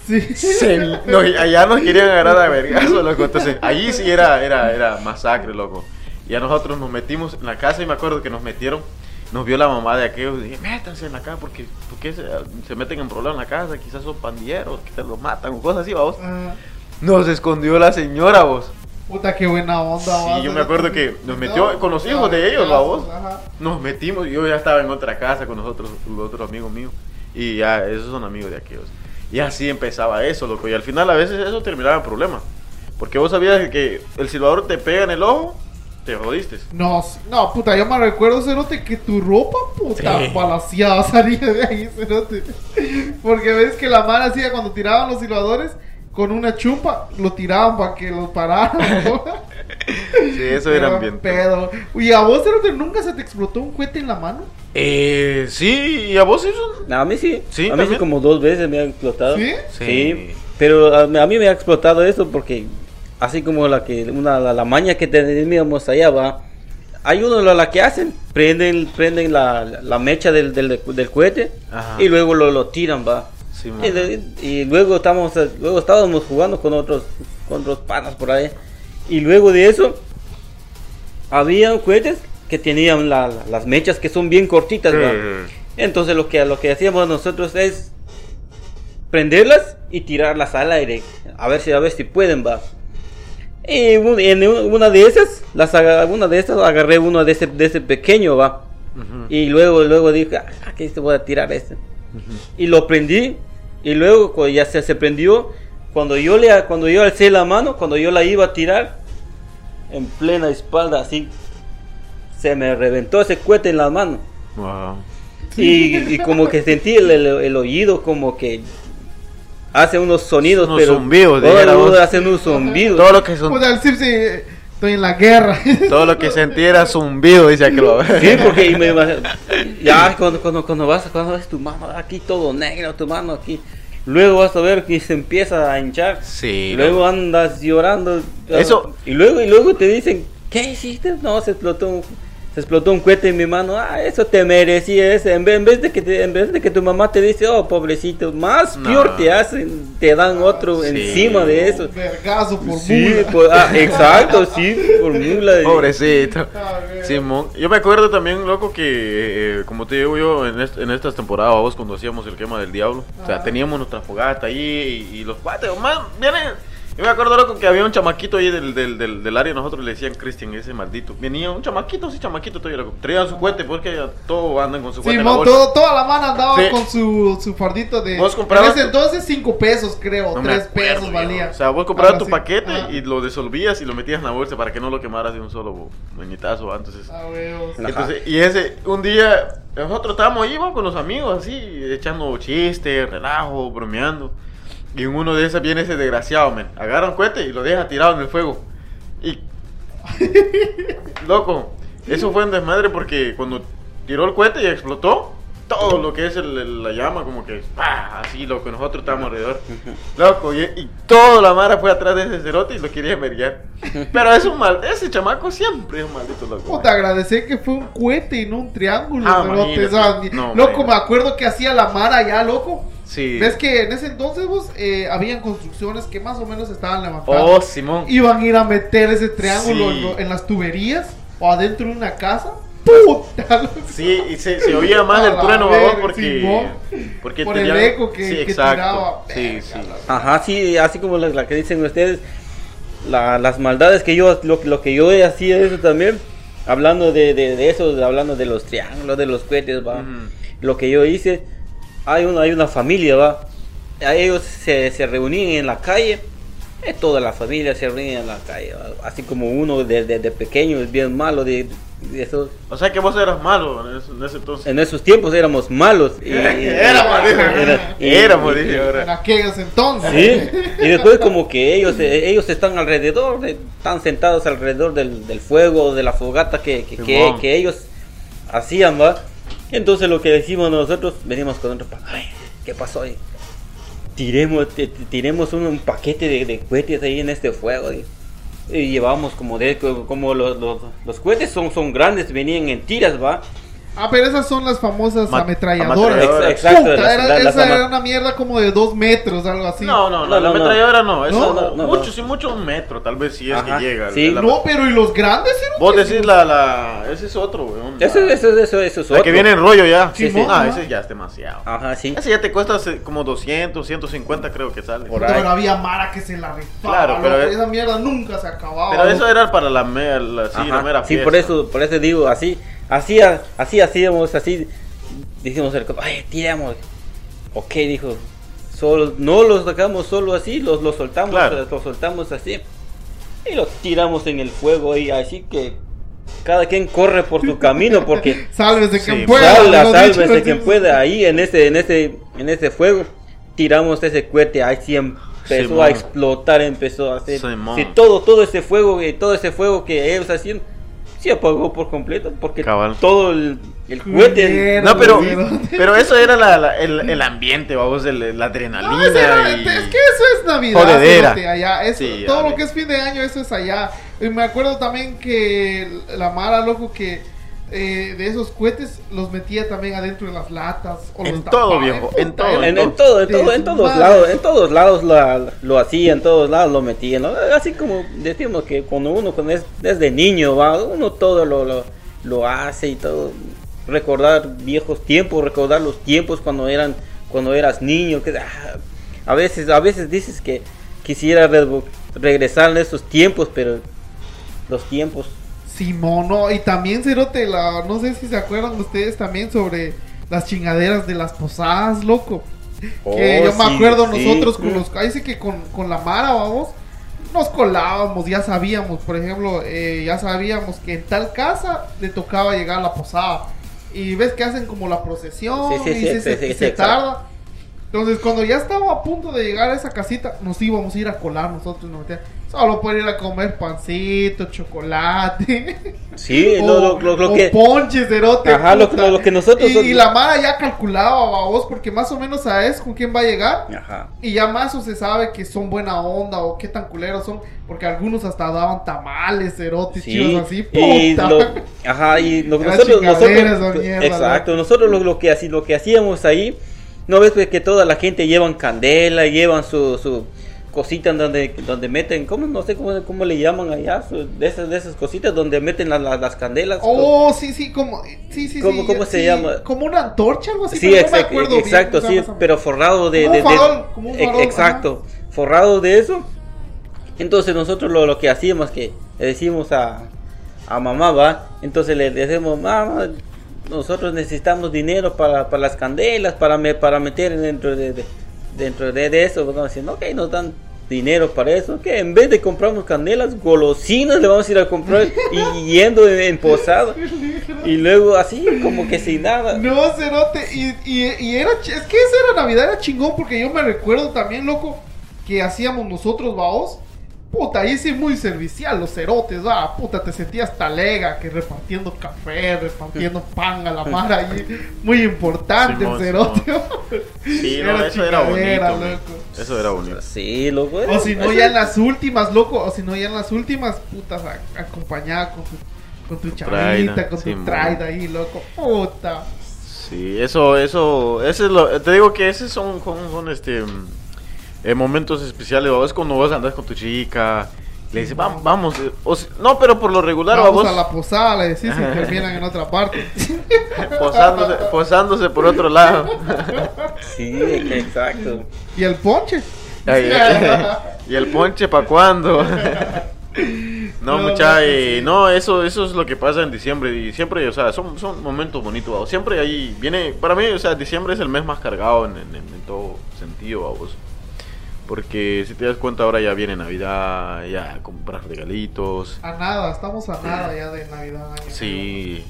Sí. Se no, allá nos querían agarrar a vergazo, loco, entonces, ahí sí era, era, era masacre, loco. Y a nosotros nos metimos en la casa y me acuerdo que nos metieron, nos vio la mamá de aquellos y dije, métanse en la casa porque, porque se, se meten en problemas en la casa, quizás son pandilleros, quizás los matan o cosas así, vamos. Ah, Nos escondió la señora, vos. puta, qué buena onda, Sí, yo me ¿no? acuerdo que nos metió con los hijos de ellos, la. Ajá. Nos metimos, yo ya estaba en otra casa con nosotros, otros amigos míos. Y ya, esos son amigos de aquellos. Y así empezaba eso, loco. Y al final a veces eso terminaba en problema. Porque vos sabías que el silbador te pega en el ojo, te jodiste. No, no, puta, yo me recuerdo, Cerote, que tu ropa, puta, Sí. palaciada salía de ahí, Cerote. Porque ves que la mano hacía cuando tiraban los silbadores, con una chumpa, lo tiraban para que lo pararan, ¿no? Sí, eso era Qué ambiente. pedo. Y a vos, Cerote, nunca se te explotó un cohete en la mano. Eh, sí, ¿y a vos eso? A mí sí. Sí, a mí sí como dos veces me ha explotado. ¿Sí? Sí. Pero a, a mí me ha explotado eso porque así como la que una la, la maña que teníamos allá va. Hay uno la, la que hacen, prenden prenden la, la mecha del, del, del cohete Ajá. y luego lo, lo tiran va. Sí, y, de- y luego estamos luego estábamos jugando con otros con otros panas por ahí y luego de eso había cohetes que tenían la- la- las mechas que son bien cortitas ¿va? Entonces lo que lo que hacíamos nosotros es prenderlas y tirarlas al aire, a ver si a ver si pueden va. Y en un- una de esas, las una de estas agarré uno de ese de ese pequeño va. Y luego luego dije, ah, aquí te voy a tirar este. Y lo prendí y luego ya se, se prendió, cuando yo le cuando yo alcé la mano, cuando yo la iba a tirar en plena espalda así se me reventó ese cohete en la mano. Wow. Y, y como que sentí el, el- el oído como que hace unos sonidos, Unos pero zumbidos, todo dijera el mundo vos. hace unos zumbidos. Todo lo que son, estoy en la guerra. todo lo que sentí era zumbido, dice aquel. Sí, porque me imag- ya cuando, cuando, cuando vas cuando ves tu mano aquí todo negro, tu mano aquí, luego vas a ver que se empieza a hinchar. Sí. Luego andas llorando. Eso- Y luego, y luego te dicen, ¿qué hiciste? No, se explotó un, se explotó un cohete en mi mano. Ah, eso te merecía ese. En vez, en vez de que te- en vez de que tu mamá te dice, oh, pobrecito, más No. peor te hacen, te dan otro Sí. encima de eso. Vergazo por Sí, mula. pues, ah, exacto, sí, por mula. Pobrecito. Ah. Simón, yo me acuerdo también, loco, que eh, como te digo yo, en, est- en estas temporadas, vos cuando hacíamos el quema del diablo, o sea, teníamos nuestra fogata ahí y, y los cuates, más, vienen, yo me acuerdo, loco, que había un chamaquito ahí del, del, del, del área, nosotros le decían Cristian, ese maldito, venía un chamaquito, sí, chamaquito, todavía, loco, traían su cohete, porque todos andan con su cohete en la bolsa. todo, toda la mano andaba Sí. con su, su fardito de. Vos comprabas En ese entonces 5 pesos, creo. No me 3 acuerdo, pesos viejo. valía. O sea, vos comprabas tu así. paquete Ajá. y lo disolvías y lo metías en la bolsa para que no lo quemaras de un solo moñetazo, entonces... Ah. Entonces, y ese, un día, nosotros estábamos ahí, ¿va? con los amigos, así, echando chistes, relajo, bromeando. Y en uno de esos viene ese desgraciado, men. Agarra un cohete y lo deja tirado en el fuego. Y. Loco, eso fue un desmadre porque cuando tiró el cohete y explotó, todo lo que es el- el- la llama, como que. ¡pah! Así, loco, nosotros estábamos alrededor. Loco, y, y toda la mara fue atrás de ese cerote y lo quería merguear. Pero es un mal. Ese chamaco siempre es un maldito loco. Puta, agradecer que fue un cohete y no un triángulo. Ah, No, loco, me acuerdo que hacía la mara ya, loco. Sí. Ves que en ese entonces vos eh, habían construcciones que más o menos estaban levantando. Oh, Simón. Iban a ir a meter ese triángulo Sí. en, lo- en las tuberías o adentro de una casa. Puta. Sí, y se, se oía más A el la trueno, verga, babos, porque, porque Por el tenía- eco que- sí, que exacto. tiraba. Sí, sí. Ajá, sí, así como la, la que dicen ustedes, la- las maldades que yo, lo, lo que yo hacía eso también, hablando de, de, de eso, hablando de los triángulos, de los cohetes, va, lo que yo hice, hay una, hay una familia, va, ellos se, se reunían en la calle, eh, toda la familia se reunía en la calle, va, así como uno desde de, pequeño es bien malo, de, de esos, O sea que vos eras malo en ese, en ese entonces. en esos tiempos éramos malos. y- y- Éramos, dije. era- y- Éramos, y- dije En ahora. aquellos entonces. Sí, y después como que ellos eh, ellos están alrededor, están sentados alrededor del, del fuego, de la fogata que, que, que- que ellos hacían, ¿va? Entonces lo que decimos nosotros, venimos con otro ay, ¿qué pasó ahí? Tiremos, ti- ti- tiremos un, un paquete de, de cohetes ahí en este fuego. Y, y llevamos como de como los, los, los cohetes son, son grandes, venían en tiras, ¿va? Ah, pero esas son las famosas Ma- ametralladoras. ametralladoras. Ex- exacto, Puta, las- era- las- las esa era una mierda como de dos metros, algo así. No, no, No, la no, ametralladora no. Eso No, no, mucho, sí, mucho un metro, tal vez si es Ajá, que llega. sí. la- No, pero ¿y los grandes? eran? Vos decís la, la. Ese es otro, weón. Eso, La- eso, eso, eso es la que otro. viene en rollo ya. Sí, sí. Ah, ese ya es demasiado. Ajá, sí. Ese ya te cuesta eh, como 200, 150 creo que sale. Por. Pero había Mara que se la rifaba. Claro, pero es- esa mierda nunca se acababa. Pero eso era para la mera, sí, la mera sí, fiesta. por eso, por eso digo, así, así, así hacíamos, así, dijimos, el compa, ay, tiramos. Ok, dijo, solo, no los sacamos solo así, los, los soltamos, Claro. los soltamos así, y los tiramos en el fuego, y así que cada quien corre por su camino, porque Sálvese Sí, quien pueda. salga, lo sálvese dicho, quien sí. pueda, ahí en ese, en ese, en ese fuego, tiramos ese cohete, ahí sí empezó Simón. a explotar, empezó a hacer, sí, todo, todo ese fuego, y todo ese fuego que ellos hacían, se apagó por completo, porque Cabal. todo el, el cohete, Mierda. No, pero, Pero- pero eso era la, la- el, el ambiente, vamos, el- la adrenalina. No, ese era- y- es que eso es Navidad. Jodedera. allá. Sí, todo lo que es fin de año, eso es allá. Y me acuerdo también que la Mara, loco, que eh, de esos cohetes los metía también adentro de las latas. O En los todo, tapaba, viejo, en todo, en, en todo, en todo, en todos lados, en todos lados lo, lo hacía, en todos lados lo metía, ¿no? Así como decimos que cuando uno cuando es desde niño va, uno todo lo, lo, lo hace y todo, recordar viejos tiempos, recordar los tiempos cuando eran, cuando eras niño, que ah, a veces, a veces dices que quisiera re- regresar en esos tiempos, pero los tiempos Simón, no, y también Cerote, la, no sé si se acuerdan ustedes también sobre las chingaderas de las posadas, loco. que Oh, yo me acuerdo sí. nosotros con los, ahí sí que con, con la Mara, vamos, nos colábamos, ya sabíamos, por ejemplo, eh, ya sabíamos que en tal casa le tocaba llegar a la posada. Y ves que hacen como la procesión y se, se- tarda. Entonces, cuando ya estaba a punto de llegar a esa casita, nos íbamos a ir a colar nosotros. nos metíamos, Solo por ir a comer pancito, chocolate. Sí, o, lo, lo- lo- lo o que... ponche, cerote. Ajá, lo- que nosotros- Y, y la Mara ya calculaba, vos, porque más o menos sabes con quién va a llegar. Ajá. Y ya más o se sabe que son buena onda o qué tan culeros son. Porque algunos hasta daban tamales, cerotes, Sí, así. y Puta. lo- ajá, y lo que nosotros, nosotros- esa mierda, exacto, nosotros lo, que lo que hacíamos ahí, no ves pues, que toda la gente llevan candela, llevan su, su cosita en donde, donde meten, ¿cómo? no sé cómo, cómo le llaman allá, de esas, de esas cositas donde meten la- la- las candelas. Oh, sí, sí, como. Sí, sí, ¿Cómo- sí, cómo se sí, llama? Como una antorcha, algo así. sí, pero no me exacto, acuerdo se sí, pero forrado de, Como un de- como farol, exacto, forrado de eso. Entonces nosotros lo, lo que hacíamos que le decimos a, a mamá, va, entonces le decimos, mamá, nosotros necesitamos dinero para, para las candelas, para, me- para meter dentro de, de- dentro de, de eso, vamos diciendo, ok, nos dan dinero para eso, que en vez de comprarnos candelas, golosinas le vamos a ir a comprar y yendo en, en posada. Y luego así, como que sin nada. No, cerote. Y, y, y era. Es que esa era Navidad, era chingón. Porque yo me recuerdo también, loco, que hacíamos nosotros, vaos. Puta, ahí sí muy servicial, los cerotes, va. Puta, te sentías talega que repartiendo café, repartiendo pan a la mar ahí. Muy importante Simón, el cerote. Sí, no, eso era bonito. loco. Eso era bonito. Sí, loco. O si no, ya en las últimas, loco. O si no, ya en las últimas, putas, a- acompañada con tu, con tu chavita, con tu traida ahí, loco. Puta. Sí, eso, eso, ese es lo, te digo que esos son, son, son, este, eh, momentos especiales, ¿va? es cuando vos andas con tu chica Le dice, "Va- vamos. eh, o si- no, pero por lo regular, Vamos vamos a la posada, le decís, y terminan en otra parte. posándose, posándose por otro lado. Sí, exacto. y el ponche. Ay, ¿Y el ponche para cuándo? No, No, mucha, no, eh, sí. no, eso, eso es lo que pasa en diciembre y siempre, o sea, son, son momentos bonitos, ¿vamos? siempre ahí viene, para mí, o sea, diciembre es el mes más cargado en, en- todo sentido, vamos, porque si te das cuenta ahora ya viene Navidad, ya comprar regalitos, A nada, estamos a nada ya de Navidad. año sí,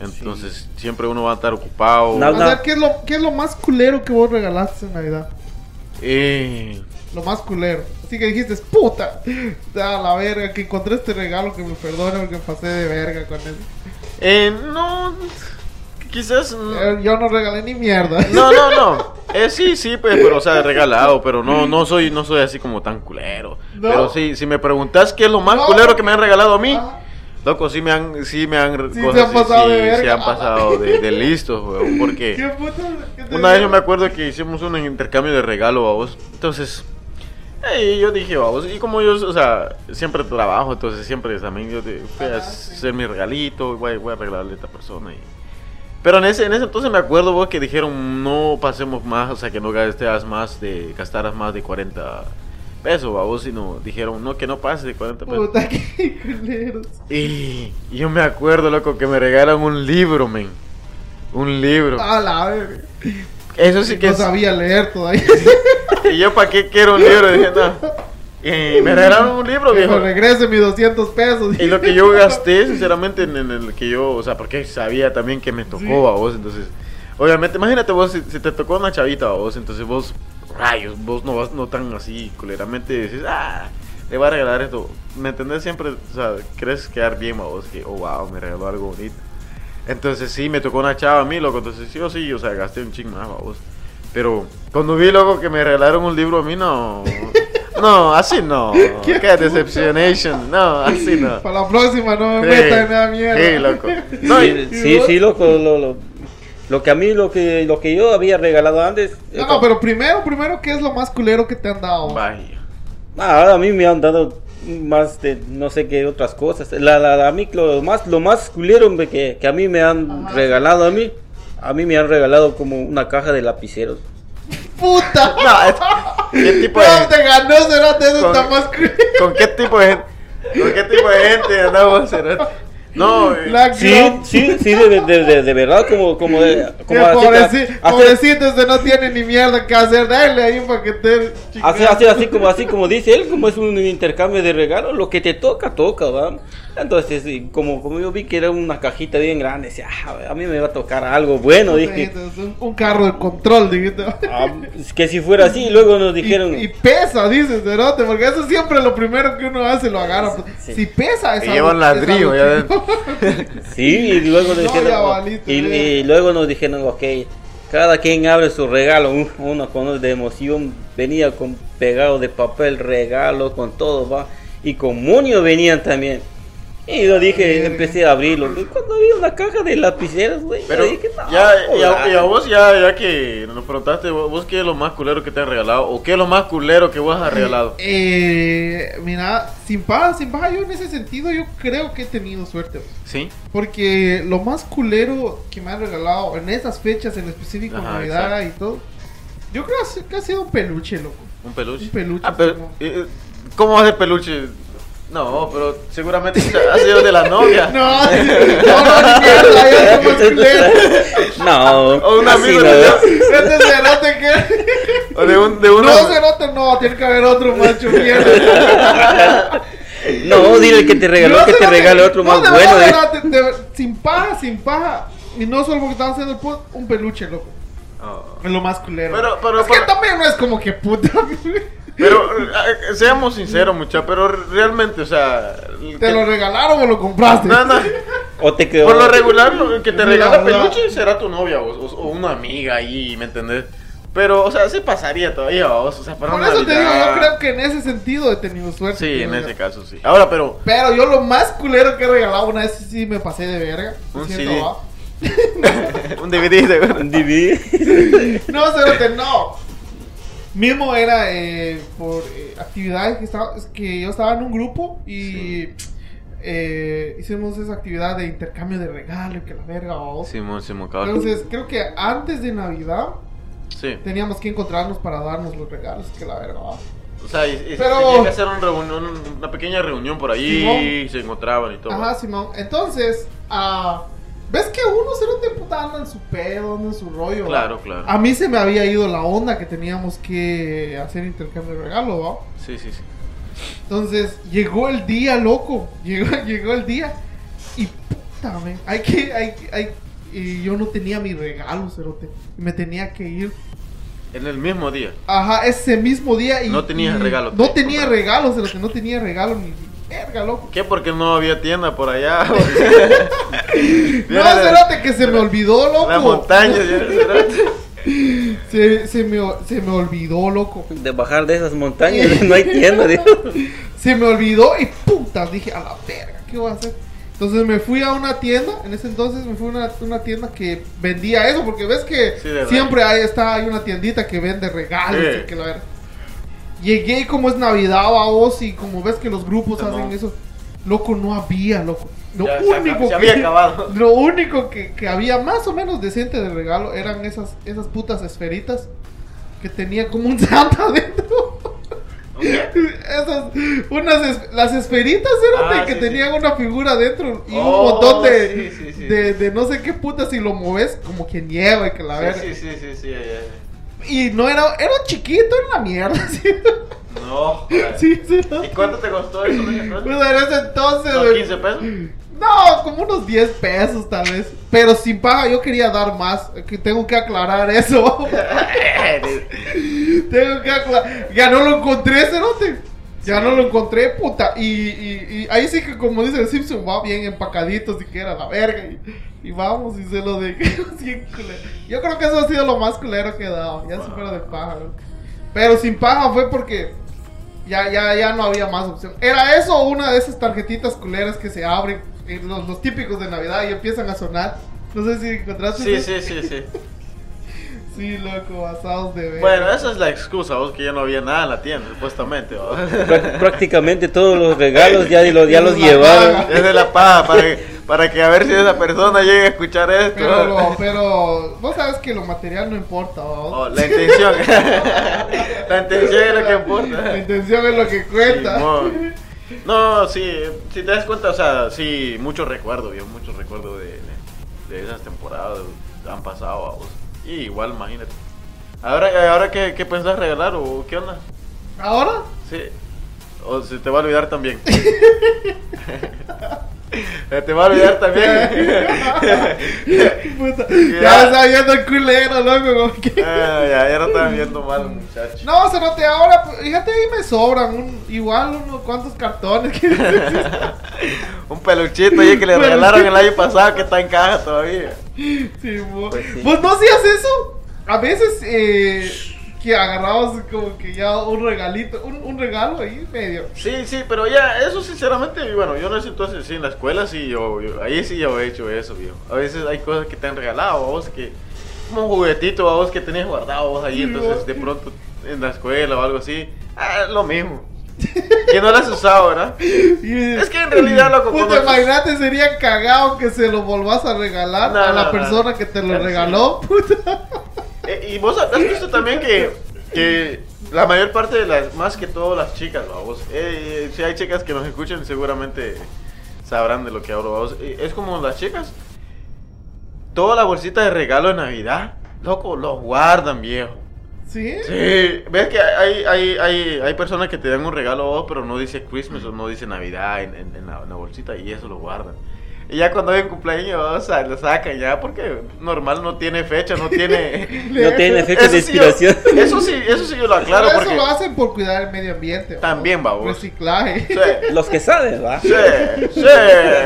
entonces siempre uno va a estar ocupado, No. A ver, ¿qué es, lo, ¿qué es lo más culero que vos regalaste en Navidad? eh, Lo más culero. Así que dijiste, puta, a la verga, que encontré este regalo, que me perdone porque pasé de verga con eso. eh, no, quizás... mm, Eh, Yo no regalé ni mierda. No, no, no. Eh, sí, sí, pues, pero, o sea, regalado, pero no, no soy, no soy así como tan culero. ¿No? Pero sí, si me preguntas qué es lo más No. culero que me han regalado a mí, Ah. loco, sí me han, sí me han, Sí se han pasado de sí, verga. sí han pasado de, de listos, weón, ¿Qué porque? ¿Qué te una vez yo me acuerdo que hicimos un intercambio de regalo, vos, entonces, eh, yo dije, vamos, y como yo, o sea, siempre trabajo, entonces siempre también yo te- fui a sí. hacer mi regalito, voy, voy a regalarle a esta persona y... Pero en ese, en ese entonces me acuerdo vos que dijeron no pasemos más, o sea que no gastes más de, gastaras más de 40 pesos, vos, sino dijeron no que no pase de 40 pesos. Puta, qué culeros. Y, yo me acuerdo, loco, que me regalan un libro, men. Un libro. A la. Eso sí que No sabía leer todavía. Y yo, ¿para qué quiero un libro? Dije, no. Y me regalaron un libro, Que me viejo. regrese mis 200 pesos. Y lo que yo gasté, sinceramente, en, en el que yo, o sea, porque sabía también que me tocó Sí. a vos, entonces, obviamente, imagínate vos, si, si te tocó una chavita a vos, entonces vos, rayos, vos no vas no tan así, culeramente decís, ah, le voy a regalar esto, ¿me entendés? Siempre, o sea, crees quedar bien a vos, que, oh, wow, me regaló algo bonito. Entonces, sí, me tocó una chava a mí, loco, entonces, sí o sí, o sea, gasté un ching más a vos. Pero, cuando vi, loco, que me regalaron un libro a mí, no... No, así no. ¿Qué Qué decepcionation. No, así no. Para la próxima no me Sí, metan en nada mierda. sí, loco. No, sí, y- sí, sí, loco, lo, lo, lo que a mí, lo que, lo que yo había regalado antes. eh, No, no, pero primero, primero, ¿qué es lo más culero que te han dado? Vaya. Ah, a mí me han dado más de no sé qué otras cosas. La, la, la- a mí lo más, lo más culero que, que a mí me han Ajá. regalado a mí, a mí me han regalado como una caja de lapiceros. ¡Puta! No, es- ¿Qué tipo de No, te ganó, Cerote, eso Con- está más culero. ¿Con qué tipo de gente? ¿Con qué tipo de gente andamos? No, eh, Black Sí, sí, sí, de, de, de, de verdad, como, como, de, como así, pobreci- hacer- pobrecito, este no tiene ni mierda que hacer. Dale ahí para que te. Así, así, así como así como dice él, como es un intercambio de regalos, lo que te toca, toca, ¿va? Entonces, como, como yo vi que era una cajita bien grande, decía, ah, a mí me va a tocar algo bueno, dije. Un, un carro de control, dijiste. Ah, es que si fuera así, luego nos dijeron, Y, y pesa, dices, Cerote, porque eso siempre lo primero que uno hace, lo agarra. Sí. Si pesa, es Y algo- lleva un ladrillo, es ya chingón. Sí, y luego nos No, dijeron, oh, y, luego nos dijeron, ok, cada quien abre su regalo, un- uno con de emoción, venía con pegado de papel regalo, con todo, va, y con moño venían también. Y yo dije, empecé a abrirlo. Cuando había una caja de lapiceros, güey, yo Pero dije, no, ya, y a, joder. y a vos ya, ya que nos preguntaste, vos, vos qué es lo más culero que te han regalado o qué es lo más culero que vos has regalado. Eh, mira, sin paja, sin paja, yo en ese sentido, yo creo que he tenido suerte. ¿Sí? Porque lo más culero que me han regalado en esas fechas, en específico Ajá, Navidad y todo, yo creo que ha- sido un peluche, loco. Un peluche. Un peluche, Ah, pero, como- eh, ¿Cómo va a ser peluche? No, pero seguramente ha sido de la novia. No, no, no, ni mierda, yo soy más culero. No, O un amigo no. de Este cerote que. O de un, de uno. No, cerote, no, tiene que haber otro macho mierda. No, dile que te regaló, No, que te regale otro no, más de bueno. verdad, cerote, de- sin paja, sin paja. Y no solo porque estaba haciendo el pod, un peluche, loco. Oh. Es lo más culero. Pero- pero- es que pero- también no es como que puta. Pero eh, seamos sinceros, mucha, pero realmente, o sea. ¿Te que- lo regalaron o lo compraste? No, no. O te quedó. Por lo regular, lo que te regala peluche será tu novia o, o- o una amiga ahí, ¿me entendés? Pero, o sea, se pasaría todavía, vos, o sea, para Por eso te digo, yo creo que en ese sentido he tenido suerte. Sí, en ese caso sí. Ahora, pero. Pero yo lo más culero que he regalado una vez sí me pasé de verga. Un siento, CD. un DVD, seguro. Un DVD. No, cerote, no. Mismo era eh, por eh, actividades que, estaba, es que yo estaba en un grupo y eh, hicimos esa actividad de intercambio de regalos, que la verga, vamos. Simón, Simón, cabal. Entonces, creo que antes de Navidad Sí. teníamos que encontrarnos para darnos los regalos, que la verga, va. O sea, y, y Pero- tenía que hacer un reunión, una pequeña reunión por ahí Simón. y se encontraban y todo. Ajá, Simón. Entonces, ah, ¿ves que uno se lo te puta anda en su pedo, anda en su rollo? va? Claro, claro. A mí se me había ido la onda que teníamos que hacer intercambio de regalos, ¿va? Sí, sí, sí. Entonces, llegó el día, loco. Llegó, llegó el día. Y puta, man, hay que, hay, hay, y yo no tenía mi regalo, cerote. Y me tenía que ir. En el mismo día. Ajá, ese mismo día. Y, No tenías y regalo, No te tenía regalo, cerote. No tenía regalo ni verga, loco. ¿Qué? Porque no había tienda por allá. No, cerote, que se me olvidó, loco. La montaña. Se, se, me, se me olvidó, loco. De bajar de esas montañas no hay tienda. Se me olvidó y puta, dije, a la verga, ¿qué voy a hacer? Entonces me fui a una tienda, en ese entonces me fui a una, una tienda que vendía eso, porque ves que Sí, siempre hay, está, hay una tiendita que vende regalos Sí. y que la verga. Llegué y como es Navidad, vos, y como ves que los grupos Simón. hacen eso, loco, no había, loco. Lo Ya, único se que, había acabado. Lo único que, que había más o menos decente de regalo eran esas, esas putas esferitas que tenía como un santa adentro. Esas, unas las esferitas eran Ah, de que sí, tenían una figura dentro y un Oh, montón de, sí, sí, sí. de, de no sé qué putas si lo mueves como que nieva y que la verga. Sí, sí, sí, sí, sí. Y no era, era chiquito en la mierda, sí. No, joder. sí, sí, no. ¿Y cuánto te costó eso? no? Pues en ese entonces, ¿No, güey, 15 pesos? No, como unos 10 pesos tal vez. Pero sin paga yo quería dar más. Que tengo que aclarar eso. tengo que aclarar. Ya no lo encontré, cerote. Ya no lo encontré, puta. Y, y, y ahí sí que como dice el Simpson, va bien empacadito siquiera la verga. Y, y vamos y se lo dejé así. Yo creo que eso ha sido lo más culero que he dado. Ya supero de paja. ¿no? Pero sin paja fue porque ya, ya, ya no había más opción. Era eso una de esas tarjetitas culeras que se abren, eh, los, los típicos de Navidad y empiezan a sonar. No sé si encontraste. Sí, sí, sí, sí. Sí, loco, basados de ver. Bueno, esa es la excusa, vos, que ya no había nada en la tienda, supuestamente. Prácticamente todos los regalos ya, los, ya los La llevaron. paga. Es de la paja, para que, para que a ver si esa persona llega a escuchar esto. Pero, lo- pero vos sabes que lo material no importa. ¿va? Oh, la intención. la intención es lo que La importa. intención es lo que cuenta. Simón. No, sí, si te das cuenta, o sea, sí, muchos recuerdos, yo muchos recuerdos de, de esas temporadas han pasado a vos. Y igual, imagínate. Ahora, ahora qué, qué pensás regalar o qué onda? Ahora, Sí. O se te va a olvidar también. se te va a olvidar también. puta, Ya. ya está viendo el culero, loco. como que- Ah, ya, ya no están viendo mal, muchachos. No, cerote, ahora, pues, fíjate, ahí me sobran un, igual unos cuantos cartones. que- Un peluchito que le Peluchito. regalaron el año pasado que está en caja todavía. Sí. Pues sí. ¿Vos no hacías eso? A veces eh, que agarrabas como que ya un regalito, un, un regalo ahí medio. Sí, sí, pero ya, eso sinceramente, bueno, yo no sé entonces, sí, en la escuela sí, yo, yo- ahí sí yo he hecho eso, viejo. A veces hay cosas que te han regalado, vos que, como un juguetito, vos que tenías guardado vos ahí, Sí, entonces vos. de pronto en la escuela o algo así, ah, lo mismo. Que no lo has usado, ¿verdad? Y- Es que en realidad, loco, Puta, cuando- imagínate, sería cagado que se lo volvás a regalar No, a la no, no. persona que te lo regaló. Puta. Eh, y vos has visto también que, que la mayor parte de las, más que todo las chicas, vamos, eh, si hay chicas que nos escuchan seguramente sabrán de lo que hablo, vamos. Eh, Es como las chicas, toda la bolsita de regalo de Navidad, loco, lo guardan, viejo. ¿Sí? Sí, ves que hay, hay, hay, hay personas que te dan un regalo a vos, pero no dice Christmas o no dice Navidad en, en- en la, en la bolsita y eso lo guardan. Y ya cuando hay un cumpleaños, o sea, lo sacan ya porque normal no tiene fecha, no tiene... No tiene fecha de Eso sí yo- inspiración. eso sí, eso sí yo lo aclaro Pero porque... eso lo hacen por cuidar el medio ambiente. ¿va? También, babos. Reciclaje. Sí, Los que saben, ¿va? sí, sí.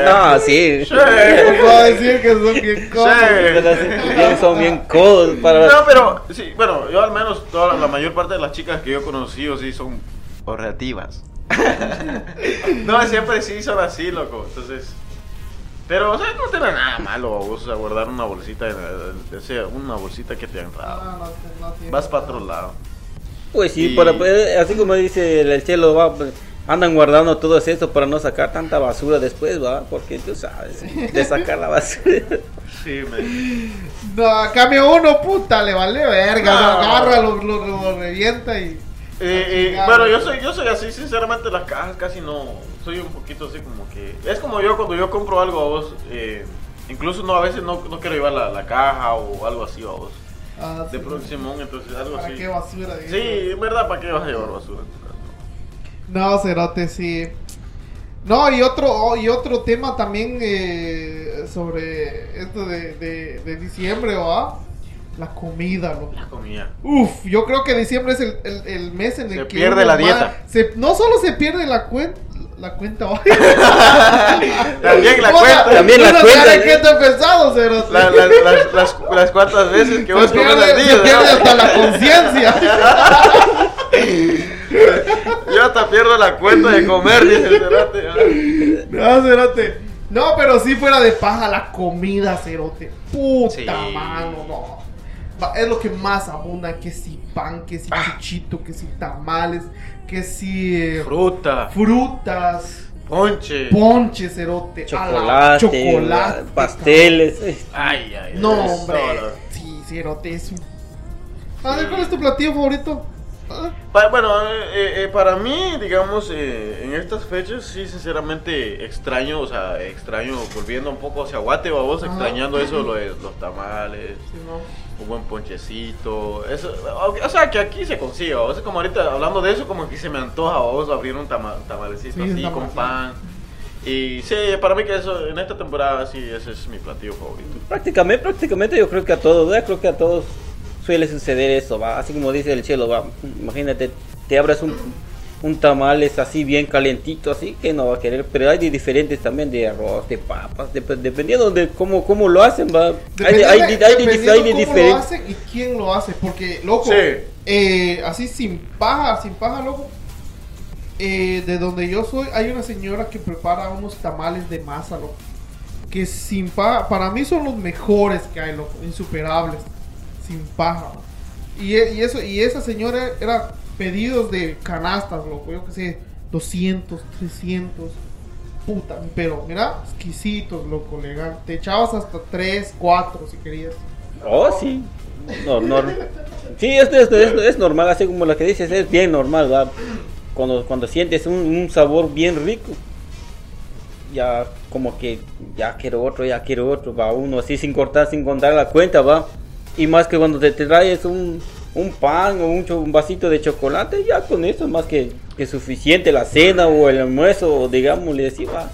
No, sí. Sí. Puedo decir que son bien. Pero sí, son bien codos para... No, pero sí, bueno, yo al menos toda la, la mayor parte de las chicas que yo he conocido sí son ahorrativas. no, siempre sí son así, loco. Entonces, pero o sea, no tiene nada malo, vos, o sea, guardar una bolsita, en- o sea, una bolsita que te No, no, no tiene Vas para otro lado. Pues sí, Y- para, pues, así como dice el, el chelo, va, pues, andan guardando todo esto para no sacar tanta basura después, va, porque tú sabes, de sacar la basura. Sí, me... No, cambio uno, puta, le vale verga. No. Lo agarra, lo, lo, lo revienta y. Eh, eh, bueno, yo soy, yo soy así, sinceramente las cajas casi no, soy un poquito así como que, es como yo cuando yo compro algo a vos, eh, incluso no a veces no, no quiero llevar la, la caja o algo así a vos, Ah, de sí. entonces algo ¿Para así. qué basura? digo? Sí, en verdad, ¿para qué vas a llevar basura? No, Cerote, sí. No, y otro, oh, y otro tema también eh, sobre esto de, de, de diciembre, ¿va? La comida, loco. La comida. Uf, yo creo que diciembre es el, el, el mes en el Se que pierde uno la dieta. se- no solo se pierde la cuenta, la cuenta, ¿va? También la cuenta. También la cuenta, ¿eh? está pesado, Cerote. La- la- las, las, las cuantas veces que vos se comes pierde, al se día. pierde ¿no? hasta la conciencia. Yo hasta pierdo la cuenta de comer, dice el cerote, ¿no? Cerote. No, pero si fuera de paja la comida, cerote. Puta Sí. mano, no. Es lo que más abunda, que si pan, que si chuchito, que si tamales, que si eh, Fruta, frutas, ponche. ponche, cerote, a la- Chocolate, chocolate, pasteles. eh. Ay, ay, cabrón. No, hombre. Sí, cerote, es un... A ver, ¿cuál es tu platillo favorito? Bueno, eh, eh, para mí, digamos, eh, en estas fechas, sí, sinceramente extraño, o sea, extraño volviendo un poco hacia Guate, vos, Ajá. extrañando eso, lo de los tamales, sí, no. un buen ponchecito, eso, o o sea, que aquí se consigue, o sea, como ahorita hablando de eso, como que se me antoja, vos, abrir un tama- tamalecito Sí, así, con pan, y sí, para mí que eso, en esta temporada, sí, ese es mi platillo favorito. Prácticamente, prácticamente yo creo que a todos, ¿verdad? creo que a todos suele suceder eso, va, así como dice el chelo, va, imagínate, te abras un, un tamal es así bien calentito, así que no va a querer, pero hay de diferentes también de arroz, de papas, dep- dependiendo de cómo, cómo lo hacen, va, hay de, hay de- hay de- hay de cómo lo diferentes, hacen y quién lo hace. Porque, loco, Sí. eh, así sin paja, sin paja, loco. eh, de donde yo soy, hay una señora que prepara unos tamales de masa, loco. Que sin paja, para mí son los mejores que hay, loco, insuperables. Sin paja. Y, e- y eso, y esa señora era pedidos de canastas, loco. Yo que sé, 200, 300. Puta, pero mira, exquisitos, loco, legal. Te echabas hasta 3, 4 si querías. oh sí, no, no, sí, esto, es normal, así como lo que dices, es bien normal, va, cuando, cuando sientes un, un sabor bien rico, ya como que ya quiero otro, ya quiero otro, va uno así sin cortar, sin contar la cuenta, va. Y más que cuando te, te traes un, un pan o un, cho- un vasito de chocolate, ya con eso es más que, que suficiente la cena o el almuerzo, o digámosle así, va.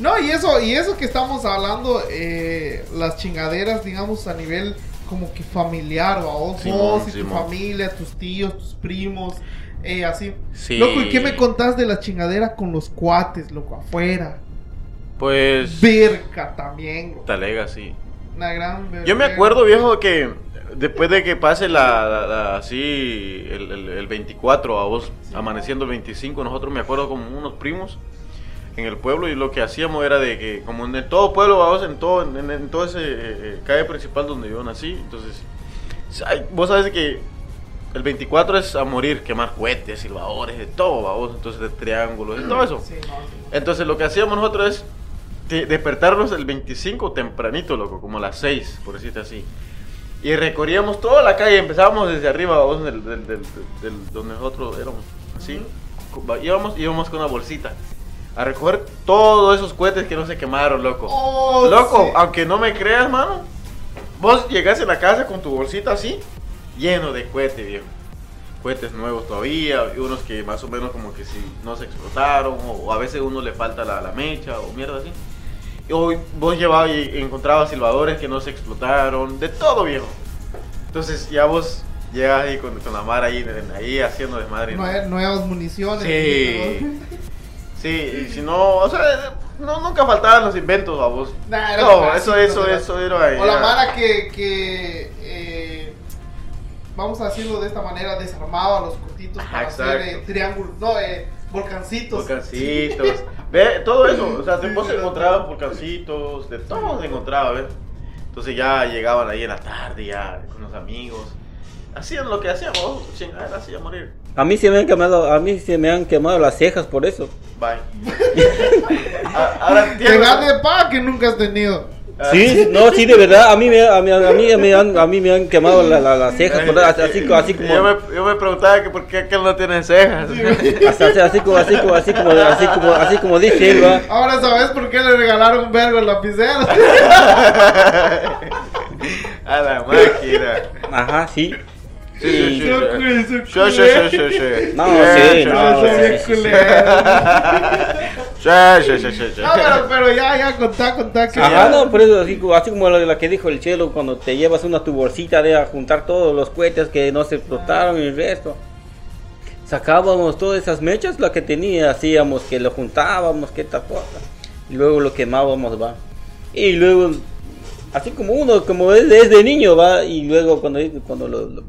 No, y eso, y eso que estamos hablando, eh, las chingaderas, digamos, a nivel como que familiar. Vos, Simón, vos y tu familia, tus tíos, tus primos, eh, así. Sí. Loco, ¿y qué me contás de la chingadera con los cuates, loco, afuera? Pues, Verga también, loco. talega, sí. Una gran Yo me acuerdo, viejo, que después de que pase la, la- la- así el, el- el 24, a vos amaneciendo el 25, nosotros me acuerdo como unos primos en el pueblo y lo que hacíamos era de que como en todo pueblo, vos en todo en, en todo ese eh, eh, calle principal donde yo nací, entonces vos sabes que el 24 es a morir, quemar cohetes, silbadores, de todo, vos, entonces de triángulos, de todo eso. Sí, no, sí. Entonces lo que hacíamos nosotros es de- despertarnos el 25 tempranito, loco, como a las 6, por decirte así. Y recorríamos toda la calle, empezábamos desde arriba, vamos, del, del- del- del- donde nosotros éramos, así. Íbamos, íbamos con una bolsita a recoger todos esos cohetes que no se quemaron, loco. Oh, loco, sí. aunque no me creas, mano, vos llegás a la casa con tu bolsita así, lleno de cohetes, viejo. Cohetes nuevos todavía, y unos que más o menos como que si no se explotaron, o, o a veces uno le falta la, la mecha, o mierda así. Y hoy vos llevabas y encontrabas silbadores que no se explotaron, de todo, viejo. Entonces ya vos llegas ahí con, con la mar ahí, ahí haciendo desmadre. nuevas municiones. Sí. Sí, y si no, o sea, no, nunca faltaban los inventos a vos. Nah, no, clásico, eso, eso, era- eso era. O la mara que, que eh, vamos a decirlo de esta manera, desarmaba los cortitos Ajá, para hacer eh, exacto. triángulos, no, eh, volcancitos. Volcancitos. Ve, todo eso. O sea, te- vos encontrabas volcancitos, de todo se encontraba, ¿ves? Entonces ya llegaban ahí en la tarde, ya con los amigos. hacían lo que hacíamos, chingar, así a morir. A mí se me han quemado, a mí se me han quemado las cejas por eso. Bye. A- Ahora Te entiendo. de pa que nunca has tenido. Ah, Sí, no, sí, de verdad, a mí me, a mí, a mí me, han, a mí me han quemado la- la- las cejas, por- así, así, así como... Yo me, yo me preguntaba que por qué aquel no tiene cejas. Así, así, así como, así como, así como, así como, así como dice él, va. Ahora sabes por qué le regalaron un vergo el lapicero. A la máquina. Ajá, sí. Sí, sí, sí. Yo sí. culé, Sí, yo sí, sí, sí. No, Sí, sí, sí, no, sí, Yo sí, sí. culero. Sí, sí, sí, sí, sí. No, pero, pero ya, ya, contá, contá que Ajá, no, por eso, así, como- así como la, la que dijo el chelo, cuando te llevas una tu bolsita de a juntar todos los cohetes que no se explotaron y el resto. Sacábamos todas esas mechas, la que tenía, hacíamos que lo juntábamos, que tal cosa. Y luego lo quemábamos, va. Y luego, así como uno, como es desde niño, va. Y luego cuando, cuando lo, lo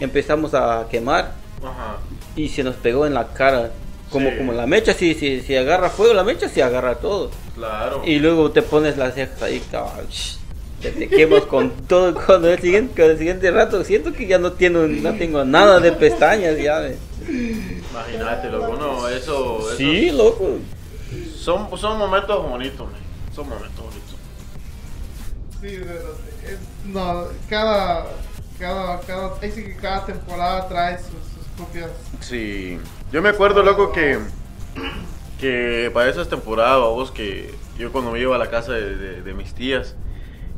empezamos a quemar, Ajá. y se nos pegó en la cara. Como, Sí. como la mecha, si, si, si agarra fuego la mecha, si agarra todo. Claro. Y luego te pones las cejas ahí, shh, te, te quemas con todo. Cuando el siguiente, cuando el siguiente rato siento que ya no tengo, no tengo nada de pestañas ya. Imagínate, loco, no, eso. eso Sí, loco. Son, son momentos bonitos, man. Son momentos bonitos. Sí, de verdad, es- no, cada, cada, cada, que cada temporada trae sus, sus propias. Sí. Yo me acuerdo, loco, que. Que para esas temporadas, vos, que yo cuando me iba a la casa de, de- de mis tías.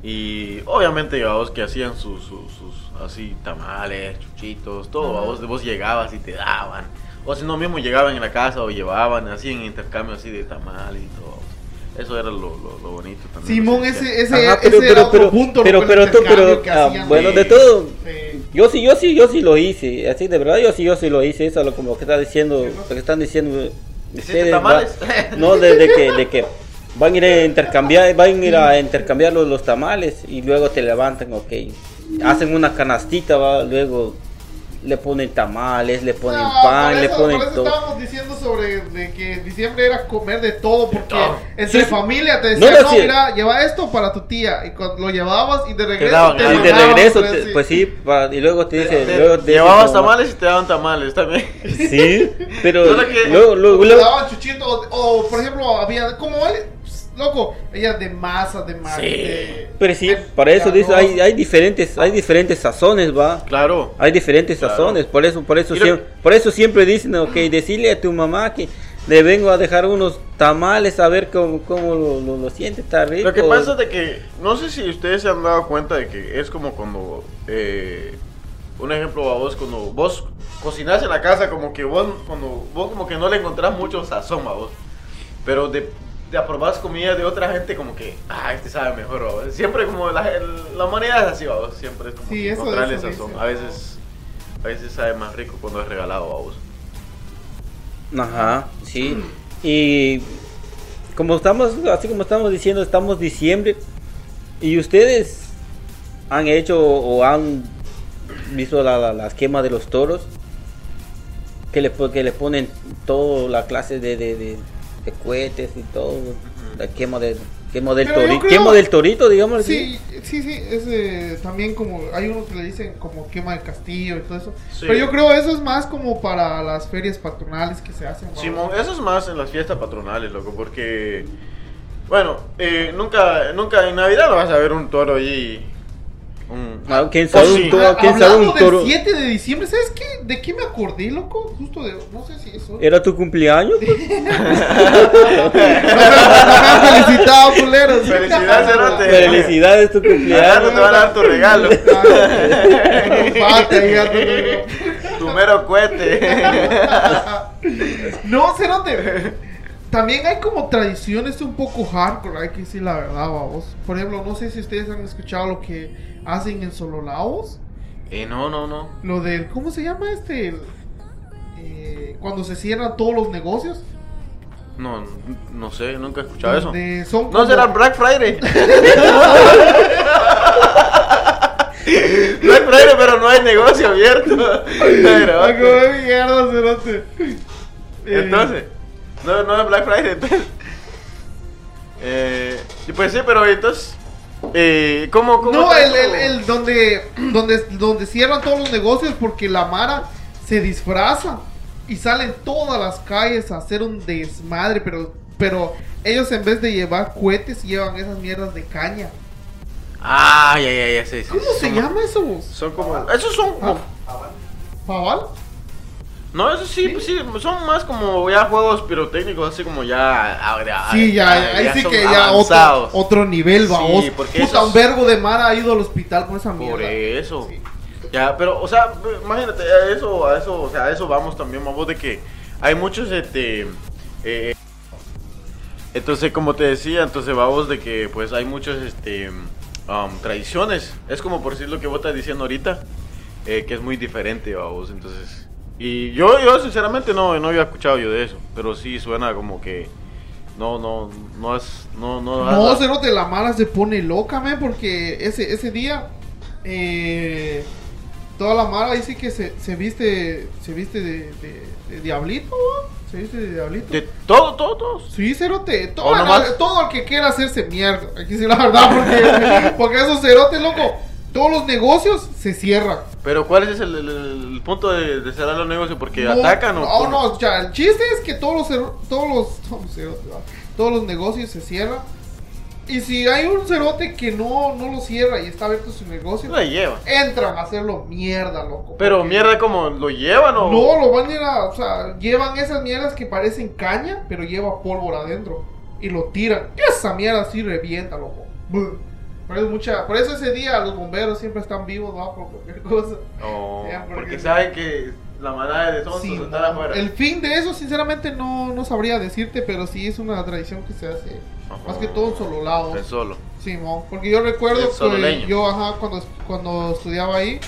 Y obviamente, vos, que hacían sus, sus, sus así tamales, chuchitos, todo. Vos, vos llegabas y te daban. O si no, mismo llegaban en la casa o llevaban así en intercambio así de tamales y todo. Eso era lo, lo, lo bonito también. Simón, ese, ese, Ajá, ese era otro punto. pero, pero, tú- pero, que ah, bueno, de todo. Sí. Yo sí, yo sí, yo sí lo hice. Así de verdad, yo sí, yo sí lo hice. Eso es lo como que está diciendo, lo que están diciendo ¿Hiciste va- tamales? no, de, de que, de que van a ir a intercambiar, van a ir a intercambiar los, los tamales y luego te levantan, ok. Hacen una canastita, va, luego le ponen tamales, le ponen No, pan, le ponen por eso todo. estábamos diciendo sobre de que diciembre era comer de todo, porque todo. entre Sí, familia te No, decían, no, no, sí. mira, lleva esto para tu tía, y cuando lo llevabas y de regreso daban te algo. Y de regreso, pues, te- sí. pues sí, y luego te dice, Te- luego te dice Llevabas tamales y te daban tamales también. Sí, pero luego, luego, O te daban chuchito, o, o, por ejemplo, había, como hoy, pues, loco, ella de masa, de mar, Sí. de- pero sí, de- para eso dice, hay, hay diferentes, hay diferentes sazones, va. Claro. Hay diferentes Claro. sazones, por eso, por eso, siempre, por eso siempre dicen, ok, decirle a tu mamá que le vengo a dejar unos tamales a ver cómo, cómo lo, lo, lo siente, está rico. Lo que pasa es de que, no sé si ustedes se han dado cuenta de que es como cuando, eh, un ejemplo a vos, cuando vos cocinás en la casa, como que vos, cuando vos como que no le encontrás mucho sazón a vos, pero de, de aprobás comida de otra gente, como que, ah, este sabe mejor, ¿va vos? Siempre como la, la humanidad es así. Siempre es como Sí, eso- encontrarle eso sazón. A veces, a veces sabe más rico cuando es regalado a vos. Ajá, sí. Y como estamos, así como estamos diciendo, estamos diciembre y ustedes han hecho o han visto la, la, las quemas de los toros que le, que le ponen toda la clase de, de, de, de cohetes y todo, la quema del quema del Pero yo torito, creo- quema del torito, digamos Sí, sí, sí, es eh, también como, hay unos que le dicen como quema de castillo y todo eso. Sí. Pero yo creo eso es más como para las ferias patronales que se hacen. ¿no? Simón, eso es más en las fiestas patronales, loco, porque, bueno, eh, nunca, nunca en Navidad no vas a ver un toro allí. Un, Ah, ¿Quién Oh, sabe sí. un toro? ¿Quién sabe hablando un toro? del 7 de diciembre, ¿sabes qué? ¿De qué me acordé, loco? Justo de, no sé si eso. ¿Era tu cumpleaños? No me, no me han felicitado, culeros. Felicidades, Cerote. Felicidades tu cumpleaños. te van a dar tu regalo, No, tu mero cohete. No, cerote. También hay como tradiciones un poco hardcore, hay que decir la verdad, vamos. Por ejemplo, no sé si ustedes han escuchado lo que hacen en Sololaos. Eh, no, no, no. Lo del, ¿cómo se llama este? El, eh, cuando se cierran todos los negocios. No, no sé, nunca he escuchado eso. son No como- será Black Friday. Black Friday, pero no hay negocio abierto. Eh, Entonces, no, no es Black Friday, entonces. Eh, pues sí, pero entonces, Eh, ¿Cómo, cómo No, el, el, el donde, donde, donde cierran todos los negocios porque la Mara se disfraza y salen todas las calles a hacer un desmadre, pero, pero ellos en vez de llevar cohetes llevan esas mierdas de caña. Ah, ya, ya, ya, sí, sí. ¿Cómo se llama eso? vos? Son como. Esos son como. ¿Paval? No, eso sí, pues sí, son más como ya juegos pirotécnicos, así como ya. ah, ya- Sí, ya, ahí sí que ya otro, otro nivel, Sí, vamos. porque Puta, esos- un vergo de Mara ha ido al hospital por esa mierda. Por eso. Sí. Ya, pero, o sea, imagínate, a eso, a eso, o sea, a eso vamos también, vamos, de que hay muchos, este, eh, entonces, como te decía, entonces vamos de que, pues, hay muchos, este, um, tradiciones, es como por decir lo que vos estás diciendo ahorita, eh, que es muy diferente, vamos, entonces, y yo, yo, sinceramente, no, no había escuchado yo de eso, pero sí suena como que, no, no, no es, no, no, No, Cerote, la Mara se pone loca, man, porque ese, ese día eh, toda la Mara dice que se, se viste se viste de, de- de diablito, ¿no? Se viste de diablito. de todo, todo, todo. Sí, Cerote, todo, ¿O nomás? todo el que quiera hacerse mierda. Aquí sí la verdad, porque, porque esos Cerotes, loco, todos los negocios se cierran. Pero ¿cuál es el, el- el punto de, de cerrar los negocios? ¿Porque No, atacan o No, cómo? no, ya, el chiste es que todos los, todos los, todos los, negocios se cierran. Y si hay un cerote que no, no lo cierra y está abierto su negocio, No la llevan. entran a hacerlo mierda, loco. Pero mierda como lo llevan o... No, lo van a ir a, o sea, llevan esas mierdas que parecen caña, pero lleva pólvora adentro. Y lo tiran. Esa mierda sí revienta, loco. Por eso, mucha, por eso ese día los bomberos siempre están vivos, ¿va? Por cualquier cosa. No, porque- porque saben que la manada de tontos Sí, están no. afuera. El fin de eso, sinceramente, no, no sabría decirte, pero sí es una tradición que se hace. Ajá. Más que todo en solo lado. El solo. Simón, porque yo recuerdo que yo, ajá, cuando, cuando estudiaba ahí,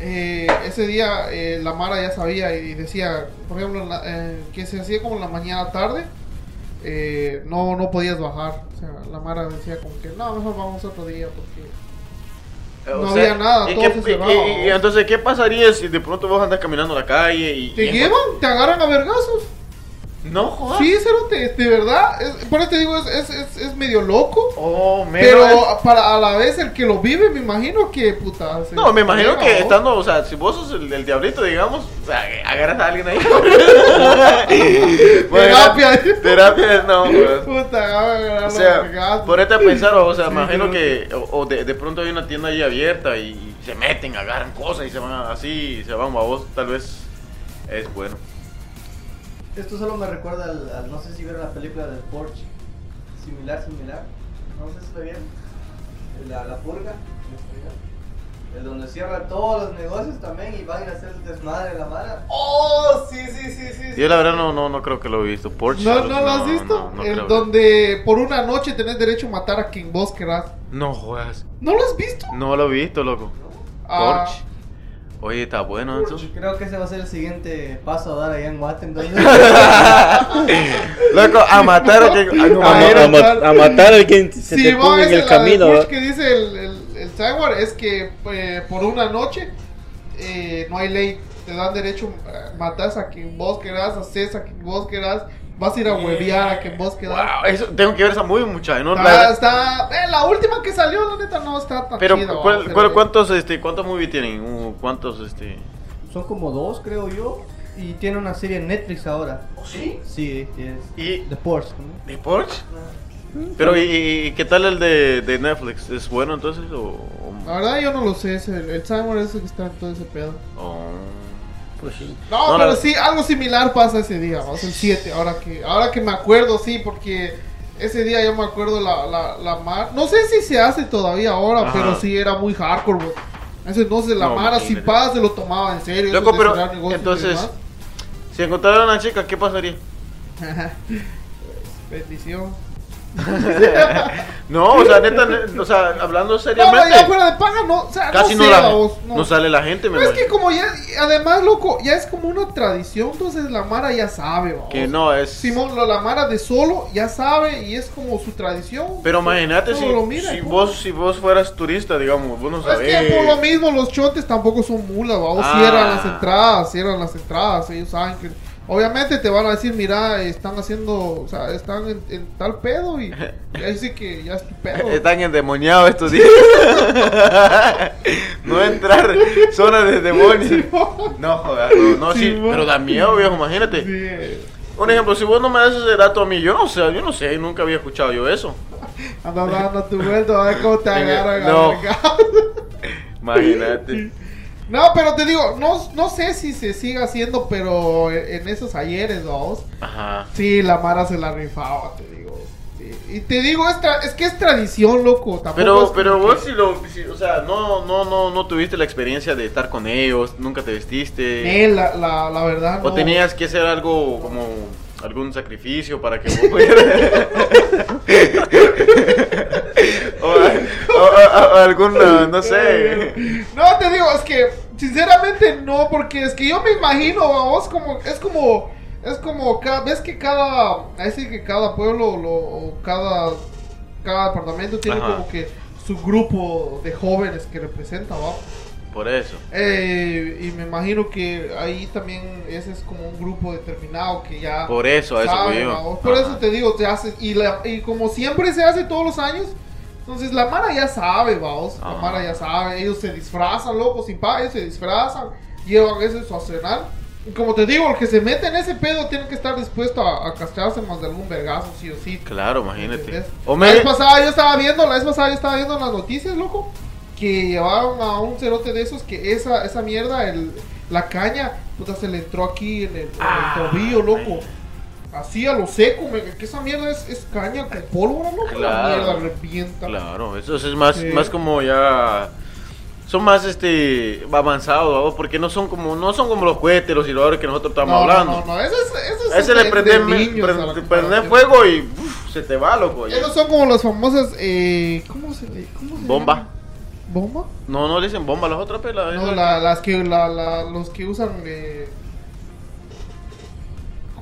eh, ese día eh, la Mara ya sabía y decía, por ejemplo, en la- eh, que se hacía como en la mañana tarde, eh, no, no podías bajar. O sea, la Mara decía como que, no, mejor vamos otro día porque... Eh, No había nada, ¿y todo qué- se y- cerraba, y- y vamos. entonces, ¿qué pasaría si de pronto vos andas caminando la calle y... ¿Te llevan? ¿Te agarran a vergazos? No, jodas. Sí, cerote, de verdad. Es, por eso te digo, es, es, es, es medio loco. Oh, menos Pero es- para a la vez el que lo vive, me imino que puta. No, me imagino que estando, o sea, si vos sos el, el diablito, digamos, o sea, agarras a alguien ahí. Terapia. Terapia, no, pues. Puta, O sea, ponete a pensar, o sea, Sí, imagino que, o, o de, de pronto hay una tienda ahí abierta y se meten, agarran cosas y se van así, y se van a vos, tal vez es bueno. Esto solo me recuerda al, al- no sé si vieron la película del Porsche. Similar, similar. No sé si lo vieron. La, la purga. El donde cierran todos los negocios también y van a ir a hacer el desmadre de la mala. Oh, sí, sí, sí, sí. Yo la verdad no, no, no creo que lo he visto. Porsche. ¿No, ¿No lo has visto? No, no El creo. donde por una noche tenés derecho a matar a quien vos querás. No juegas. ¿No lo has visto? No lo he visto, loco. Ah. Oye, está bueno eso. Creo que ese va a ser el siguiente paso a dar allá en Guate. Entonces, Loco, a matar a quien. a- no, A, a ma- a matar al quien se Sí, te ponga en el la- camino. ¿va? que dice el, el, el Jaguar es que eh, por una noche eh, no hay ley. Te dan derecho a matar a quien vos querás, haces a quien vos querás. Vas a ir a huevear a quien vos querás. Wow, eso, tengo que ver esa movie, mucha. ¿no? Está, La- está- eh, la última que salió, la neta, no está tan pero, chida, ¿cuál- cuál- pero- ¿cuántos, este, cuántos movies tienen? Uh, ¿Cuántos, este? son como dos, creo yo. Y tiene una serie en Netflix ahora. ¿Sí? Sí, es. ¿Y The Porsche. ¿no? de Porsche? Pero, ¿y, qué tal el de, de Netflix? ¿Es bueno entonces? O, o- La verdad, yo no lo sé. Es el, el Jaguar es el que está en todo ese pedo. o- Pues sí. No, No, pero la- sí, algo similar pasa ese día, vamos, el 7, ahora que, ahora que me acuerdo, sí, porque ese día yo me acuerdo la, la, la mar, no sé si se hace todavía ahora, Ajá. pero sí era muy hardcore, bro. Ese entonces la No, Mara sin paz se lo tomaba en serio. Loco, pero, entonces, si encontraran a una chica, ¿qué pasaría? Bendición. No, o sea, neta, ne- o sea, hablando No, no, seriamente, ya fuera de paga, no, o sea, casi no, no, sé, la, vamos, no. sale la gente, me Pero es que imagino. como ya, además, loco, ya es como una tradición, entonces la Mara ya sabe, vamos. Que no, es... Simón, lo- la Mara de solo ya sabe y es como su tradición. Pero imagínate Todo si, lo mira, si ¿cómo? vos si vos fueras turista, digamos, vos no Es sabés. que por lo mismo los chotes tampoco son mulas, vamos, Ah. cierran las entradas, cierran las entradas, ellos saben que Obviamente te van a decir, mira, están haciendo, o sea, están en, en tal pedo y, ahí sí que ya es tu pedo. Están endemoniados estos días. no entrar zona de demonios. No, joder, no, no, sí, pero da miedo, viejo, imagínate. Sí, Un ejemplo, si vos no me das ese dato a mí, yo no sé, yo no sé, nunca había escuchado yo eso. anda dando tu vuelta, a ver cómo te agarran. no. Imagínate. No, pero te digo, no, no sé si se sigue haciendo, pero en esos ayeres, vamos. Ajá. Sí, la Mara se la rifaba, te digo. Sí. Y te digo, es, tra- es que es tradición, loco. Tampoco Pero, pero que- vos si lo, si- o sea, no, no, no, no tuviste la experiencia de estar con ellos, nunca te vestiste. Eh, la, la, la verdad, O no. tenías que hacer algo como algún sacrificio para que vos pudieras. o, o- o- o alguna, no sé. No, te digo, es que, sinceramente, no, porque es que yo me imagino, vos, como, es como, es como, cada, ves que cada, así que cada pueblo, lo, o cada, cada departamento tiene Ajá. como que su grupo de jóvenes que representa, ¿va? Por eso. Eh, y me imagino que ahí también ese es como un grupo determinado que ya Por eso, a eso. Por Ajá. eso te digo, se hace, y, la- y como siempre se hace todos los años, entonces la Mara ya sabe, vamos, la. Mara ya sabe, ellos se disfrazan, locos, sin paga, ellos se disfrazan, llevan eso en su arsenal. Y como te digo, el que se mete en ese pedo tiene que estar dispuesto a, a castrarse más de algún vergazo, sí o sí. Claro, imagínate. La vez pasada yo estaba viendo, la vez pasada yo estaba viendo en las noticias, loco, que llevaron a un cerote de esos que esa, esa mierda, el, la caña, puta, se le entró aquí en el, en el Ah, tobillo, loco. man. Así a lo seco, me- que esa mierda es, es caña con pólvora. La Claro. mierda revienta. Claro, eso es más, Sí. más como ya son más este avanzados, ¿no? porque no son como no son como los cohetes, los silbadores que nosotros estamos No, no, hablando. no, no, eso es, eso es ese de- le prende, la prende, fuego y uf, se te va, loco. Esos son como las famosas, eh, ¿cómo se le cómo se Bomba. llama? ¿Bomba? No, no le dicen bomba las otras pelas. No, la- las que, la, la- los que usan, eh,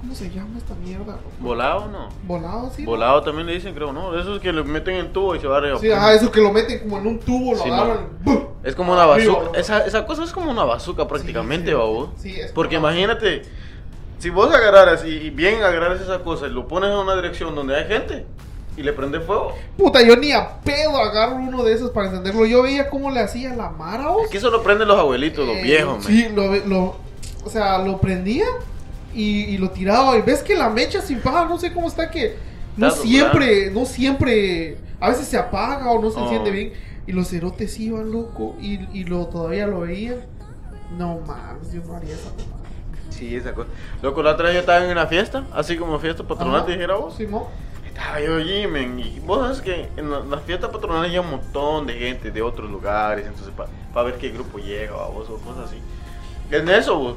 ¿cómo se llama esta mierda? Volado, no. Volado, sí. ¿no? Volado también le dicen, creo, ¿no? Esos que le meten en tubo y se va arriba. Sí, ajá, eso que lo meten como en un tubo, lo Sí, agarran. ¡bum! Es como una loco. Esa, esa cosa es como una bazooka prácticamente, Sí, sí, babos. sí, es Porque como- imagínate, si vos agarraras y, y bien agarraras esa cosa y lo pones en una dirección donde hay gente y le prende fuego. Puta, yo ni a pedo agarro uno de esos para encenderlo. Yo veía cómo le hacía la Mara. Es que eso lo prenden los abuelitos, los Eh, viejos, man. Sí, lo, lo- o sea, lo prendía y, y lo tiraba. Y ves que la mecha sin paga, no sé cómo está que no Está siempre, no siempre, a veces se apaga o no se Oh. enciende bien. Y los cerotes iban, loco, y, y lo todavía lo veía. No mames, yo no haría esa mamada. Sí, esa cosa. Loco, la otra vez yo estaba en una fiesta, así como fiesta patronal, te dijera vos. Simón. Estaba yo allí, men, y vos sabes que en la- las fiestas patronales hay un montón de gente de otros lugares, entonces para ver qué grupo llega, o vos, o cosas así. En eso, vos,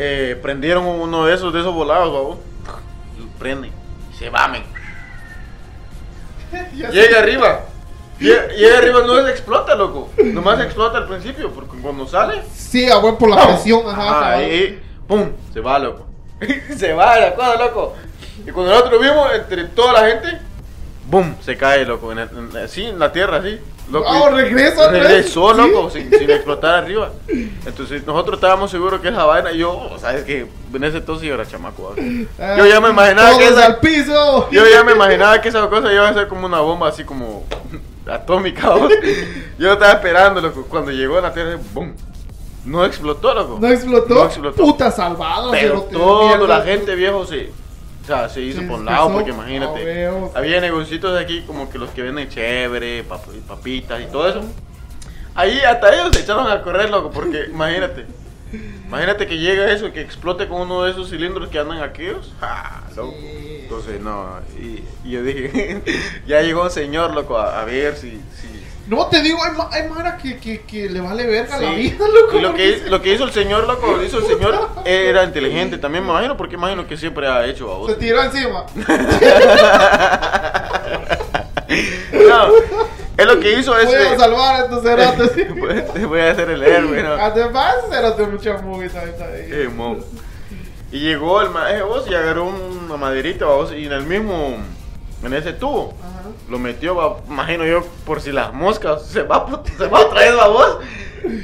eh, prendieron uno de esos, de esos volados, y lo prenden, y se va, men. Ya Llega arriba, llega, llega arriba, no se explota, loco, nomás explota al principio, porque cuando sale, Sí, a por la presión, ajá. Ah, ahí, pum, se va, loco. se va la cosa, loco. Y cuando nosotros vimos, entre toda la gente, boom, se cae, loco. En en- así, en la tierra, así. Loco, y- regresa. Regresó, Sí. loco, sin, sin explotar arriba. Entonces, nosotros estábamos seguros que esa vaina, yo, sabes que en ese entonces yo era chamaco. Ah, Yo ya me imaginaba que esa- al piso. Yo ya me imaginaba que esa cosa iba a ser como una bomba así como atómica. ¿vos? Yo estaba esperando, loco. Cuando llegó a la tierra, boom. No explotó, loco. No explotó. No explotó. Puta salvado. Pero mierda. la gente viejo se, o sea, se hizo por un lado, porque imagínate, veo. había negocios de aquí como que los que venden chévere, pap- papitas y todo eso. Ahí hasta ellos se echaron a correr, loco, porque imagínate. Imagínate que llega eso y que explote con uno de esos cilindros que andan aquellos. ¡Ja! loco. Sí. Entonces, no, y, y yo dije, ya llegó un señor, loco, a, a ver si... si No te digo, hay, ma- hay Mara que, que, que le vale verga la vida, loco. Y lo que, porque lo que hizo el señor, loco, lo hizo el señor, era inteligente también, me imagino, porque imagino que siempre ha hecho a vos. Se tiró encima. No, es lo que hizo Voy a ese. salvar a estos cerotes. Te voy a hacer el héroe, ¿no? Además, cerote mucha movie ahí. Eh, mo. Y llegó el maestro vos y agarró una maderita vos y en el mismo, en ese tubo, Ajá. Lo metió, va, imagino yo, por si las moscas se va, se va otra vez, va vos.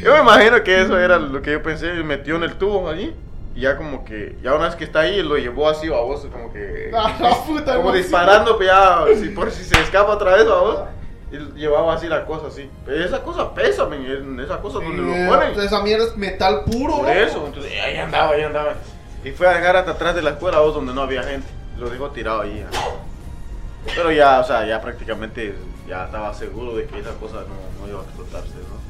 Yo me imagino que eso era lo que yo pensé, y metió en el tubo allí Y ya como que, ya una vez que está ahí, lo llevó así, a vos, como que... Ah, la puta como disparando, pues ya, si, por si se escapa otra vez, a vos. Y llevaba así la cosa así. Pero esa cosa pesa, men, en esa cosa donde Eh, lo ponen. Esa mierda es metal puro, Por eso, entonces ahí andaba, ahí andaba. Y fue a dejar hasta atrás de la escuela, vos, donde no había gente. Lo dejó tirado ahí. ya. Pero ya, o sea, ya prácticamente ya estaba seguro de que esa cosa no, no iba a explotarse, ¿no?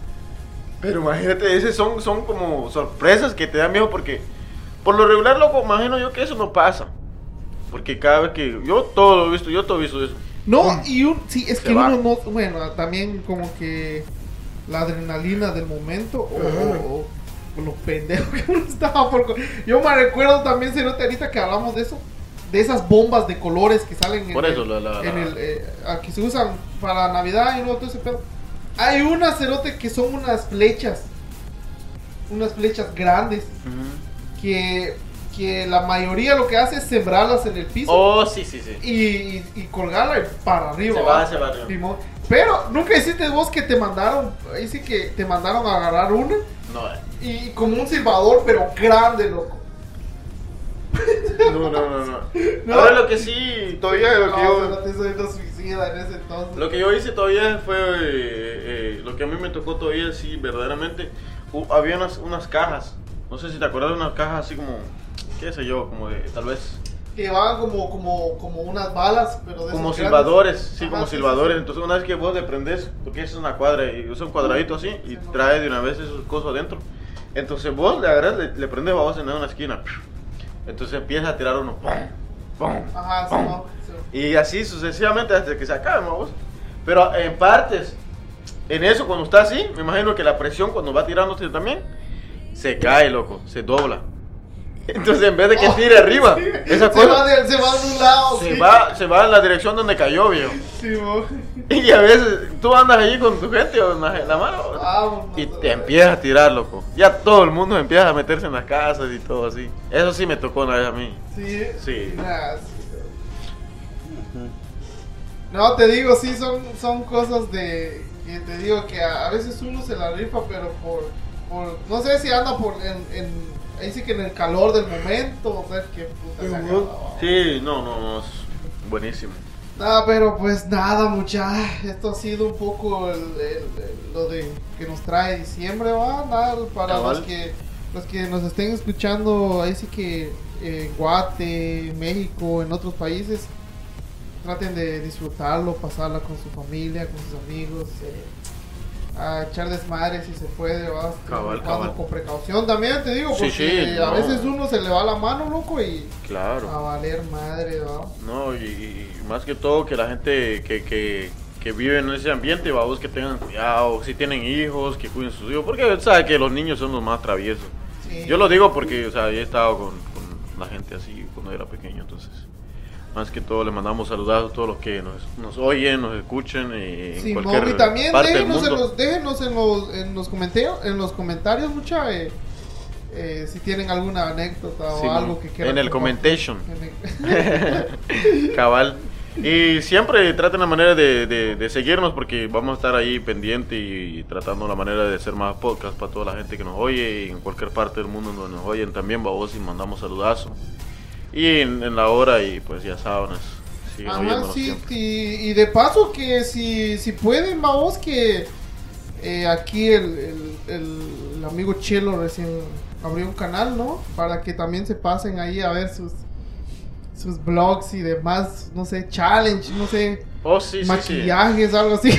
Pero imagínate, esas son, son como sorpresas que te dan miedo porque por lo regular, loco, imagino yo que eso no pasa. Porque cada vez que yo todo lo he visto, yo todo he visto eso. No, y un, sí, es Se que va. uno no, bueno, también como que la adrenalina del momento o, o- o lo pendejo que uno estaba por... Yo me recuerdo también, Cerote, ahorita que hablamos de eso, de esas bombas de colores que salen en Por eso, el, la- la- en el, eh, que se usan para Navidad y no todo ese pedo. Hay unas, Cerote, que son unas flechas, unas flechas grandes, que, que la mayoría lo que hace es sembrarlas en el piso Oh, sí, sí, sí. y, y, y colgarla para arriba. Se va, se va arriba. Pero nunca hiciste vos que te mandaron, ahí sí que te mandaron a agarrar una No, eh. y como un silbador, pero grande, loco. No, no, no, no. No. Ahora lo que sí, todavía lo que No, yo... no soy suicida en ese entonces. Lo que yo hice todavía fue eh, eh, lo que a mí me tocó todavía, sí, verdaderamente. hu- había unas, unas cajas, no sé si te acuerdas de unas cajas así como, qué sé yo, como de, tal vez, Que van como, como, como unas balas, pero de como silbadores, grandes. sí, Ajá, como sí, silbadores. sí. Entonces, una vez que vos le prendes, porque es una cuadra, y es un cuadradito así, y trae de una vez esos cosas adentro. Entonces, vos le agarras, le, le prendes, vamos en una esquina. Entonces empieza a tirar uno, ¡pum! ¡pum! Ajá, sí, ¡pum! no, sí. Y así sucesivamente hasta que se acabe, vamos. Pero en partes, en eso cuando está así, me imagino que la presión cuando va tirándose también, se cae, loco, se dobla. Entonces en vez de que tire arriba, esa se, va cosa de, se va de un lado. se sí. va, se va en la dirección donde cayó, viejo. Sí. Y a veces tú andas allí con tu gente o en la, mano y te empiezas a tirar, loco. Ya todo el mundo empieza a meterse en las casas y todo así. Eso sí me tocó una vez a mí. Sí. Sí. Nah, sí. No, te digo, sí, son, son cosas de. Que te digo que a, a veces uno se la rifa, pero por. por no sé si anda por. En, en- ahí sí que en el calor del momento, o sea, que puta. Sí, no, no, no, es buenísimo. Ah, pero pues nada, mucha. Esto ha sido un poco el- el- el- lo de que nos trae diciembre, va. Nada, para Cabal. los que los que nos estén escuchando, ahí sí que en Guate, México, en otros países, traten de disfrutarlo, pasarla con su familia, con sus amigos. eh, a echar desmadre si se puede, va. Cabal, Jugando cabal. Con precaución también, te digo, Sí, porque sí, a no. veces uno se le va la mano, loco, y a Claro. valer madre, va. No, y, y más que todo que la gente que, que, que vive en ese ambiente, vamos, que tengan cuidado, si tienen hijos, que cuiden sus hijos, porque sabe que los niños son los más traviesos. Sí. Yo lo digo porque, o sea, he estado con, con la gente así cuando era pequeño, más que todo le mandamos saludos a todos los que nos, nos oyen, nos escuchen eh, en Sí, cualquier y también parte del déjenos, en los, déjenos en los, en los comentarios, en los comentarios mucha, eh, eh, si tienen alguna anécdota o algo que quieran en el. En el- Cabal. Y siempre traten la manera de, de- de seguirnos porque vamos a estar ahí pendiente y, tratando la manera de hacer más podcast para toda la gente que nos oye y en cualquier parte del mundo donde nos oyen también, vamos y mandamos saludazo. Y en, en la hora y pues ya siguen Ajá, sí, y, y de paso que si, si pueden, vamos que eh, aquí el, el- el- amigo Chelo recién abrió un canal, ¿no? Para que también se pasen ahí a ver sus sus blogs y demás, no sé, challenge, no sé, Oh, sí, sí, sí. maquillajes, algo así.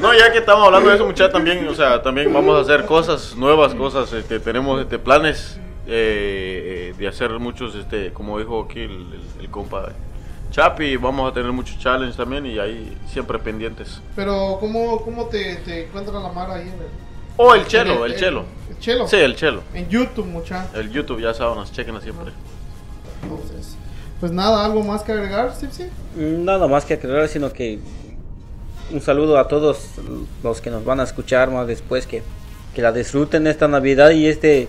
No, ya que estamos hablando de eso, muchachos, también, o sea, también vamos a hacer cosas nuevas, cosas, este, tenemos este, planes eh, eh, de hacer muchos, este, como dijo aquí el, el, el compa Chapi, vamos a tener muchos challenges también y ahí siempre pendientes. Pero, ¿cómo, cómo te, te encuentras la mara ahí en el, Oh, el chelo, el, chelo. El chelo. Sí, el chelo. En YouTube, mucha. El YouTube, ya saben, chequen siempre. Entonces, pues nada, ¿algo más que agregar, Sipsi? Nada más que aclarar, sino que un saludo a todos los que nos van a escuchar más después, que, que la disfruten esta Navidad y este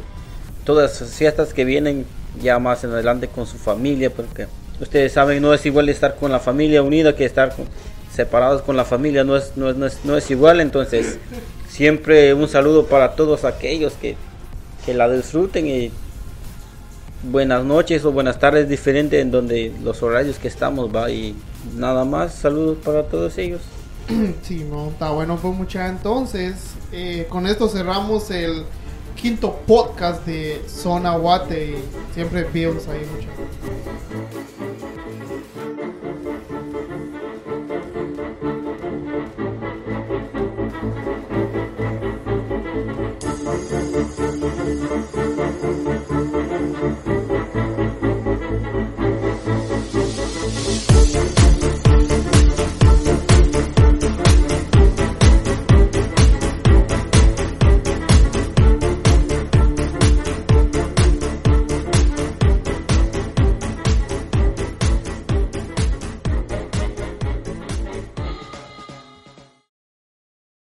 todas las fiestas que vienen ya más en adelante con su familia, porque ustedes saben, no es igual estar con la familia unida que estar separados con la familia, no es, no, es, no, es, no es igual, entonces siempre un saludo para todos aquellos que, que la disfruten y buenas noches o buenas tardes diferente en donde los horarios que estamos va y nada más saludos para todos ellos. Sí no está bueno pues mucha. Entonces eh, con esto cerramos el quinto podcast de Zona Guate y siempre vimos ahí mucho.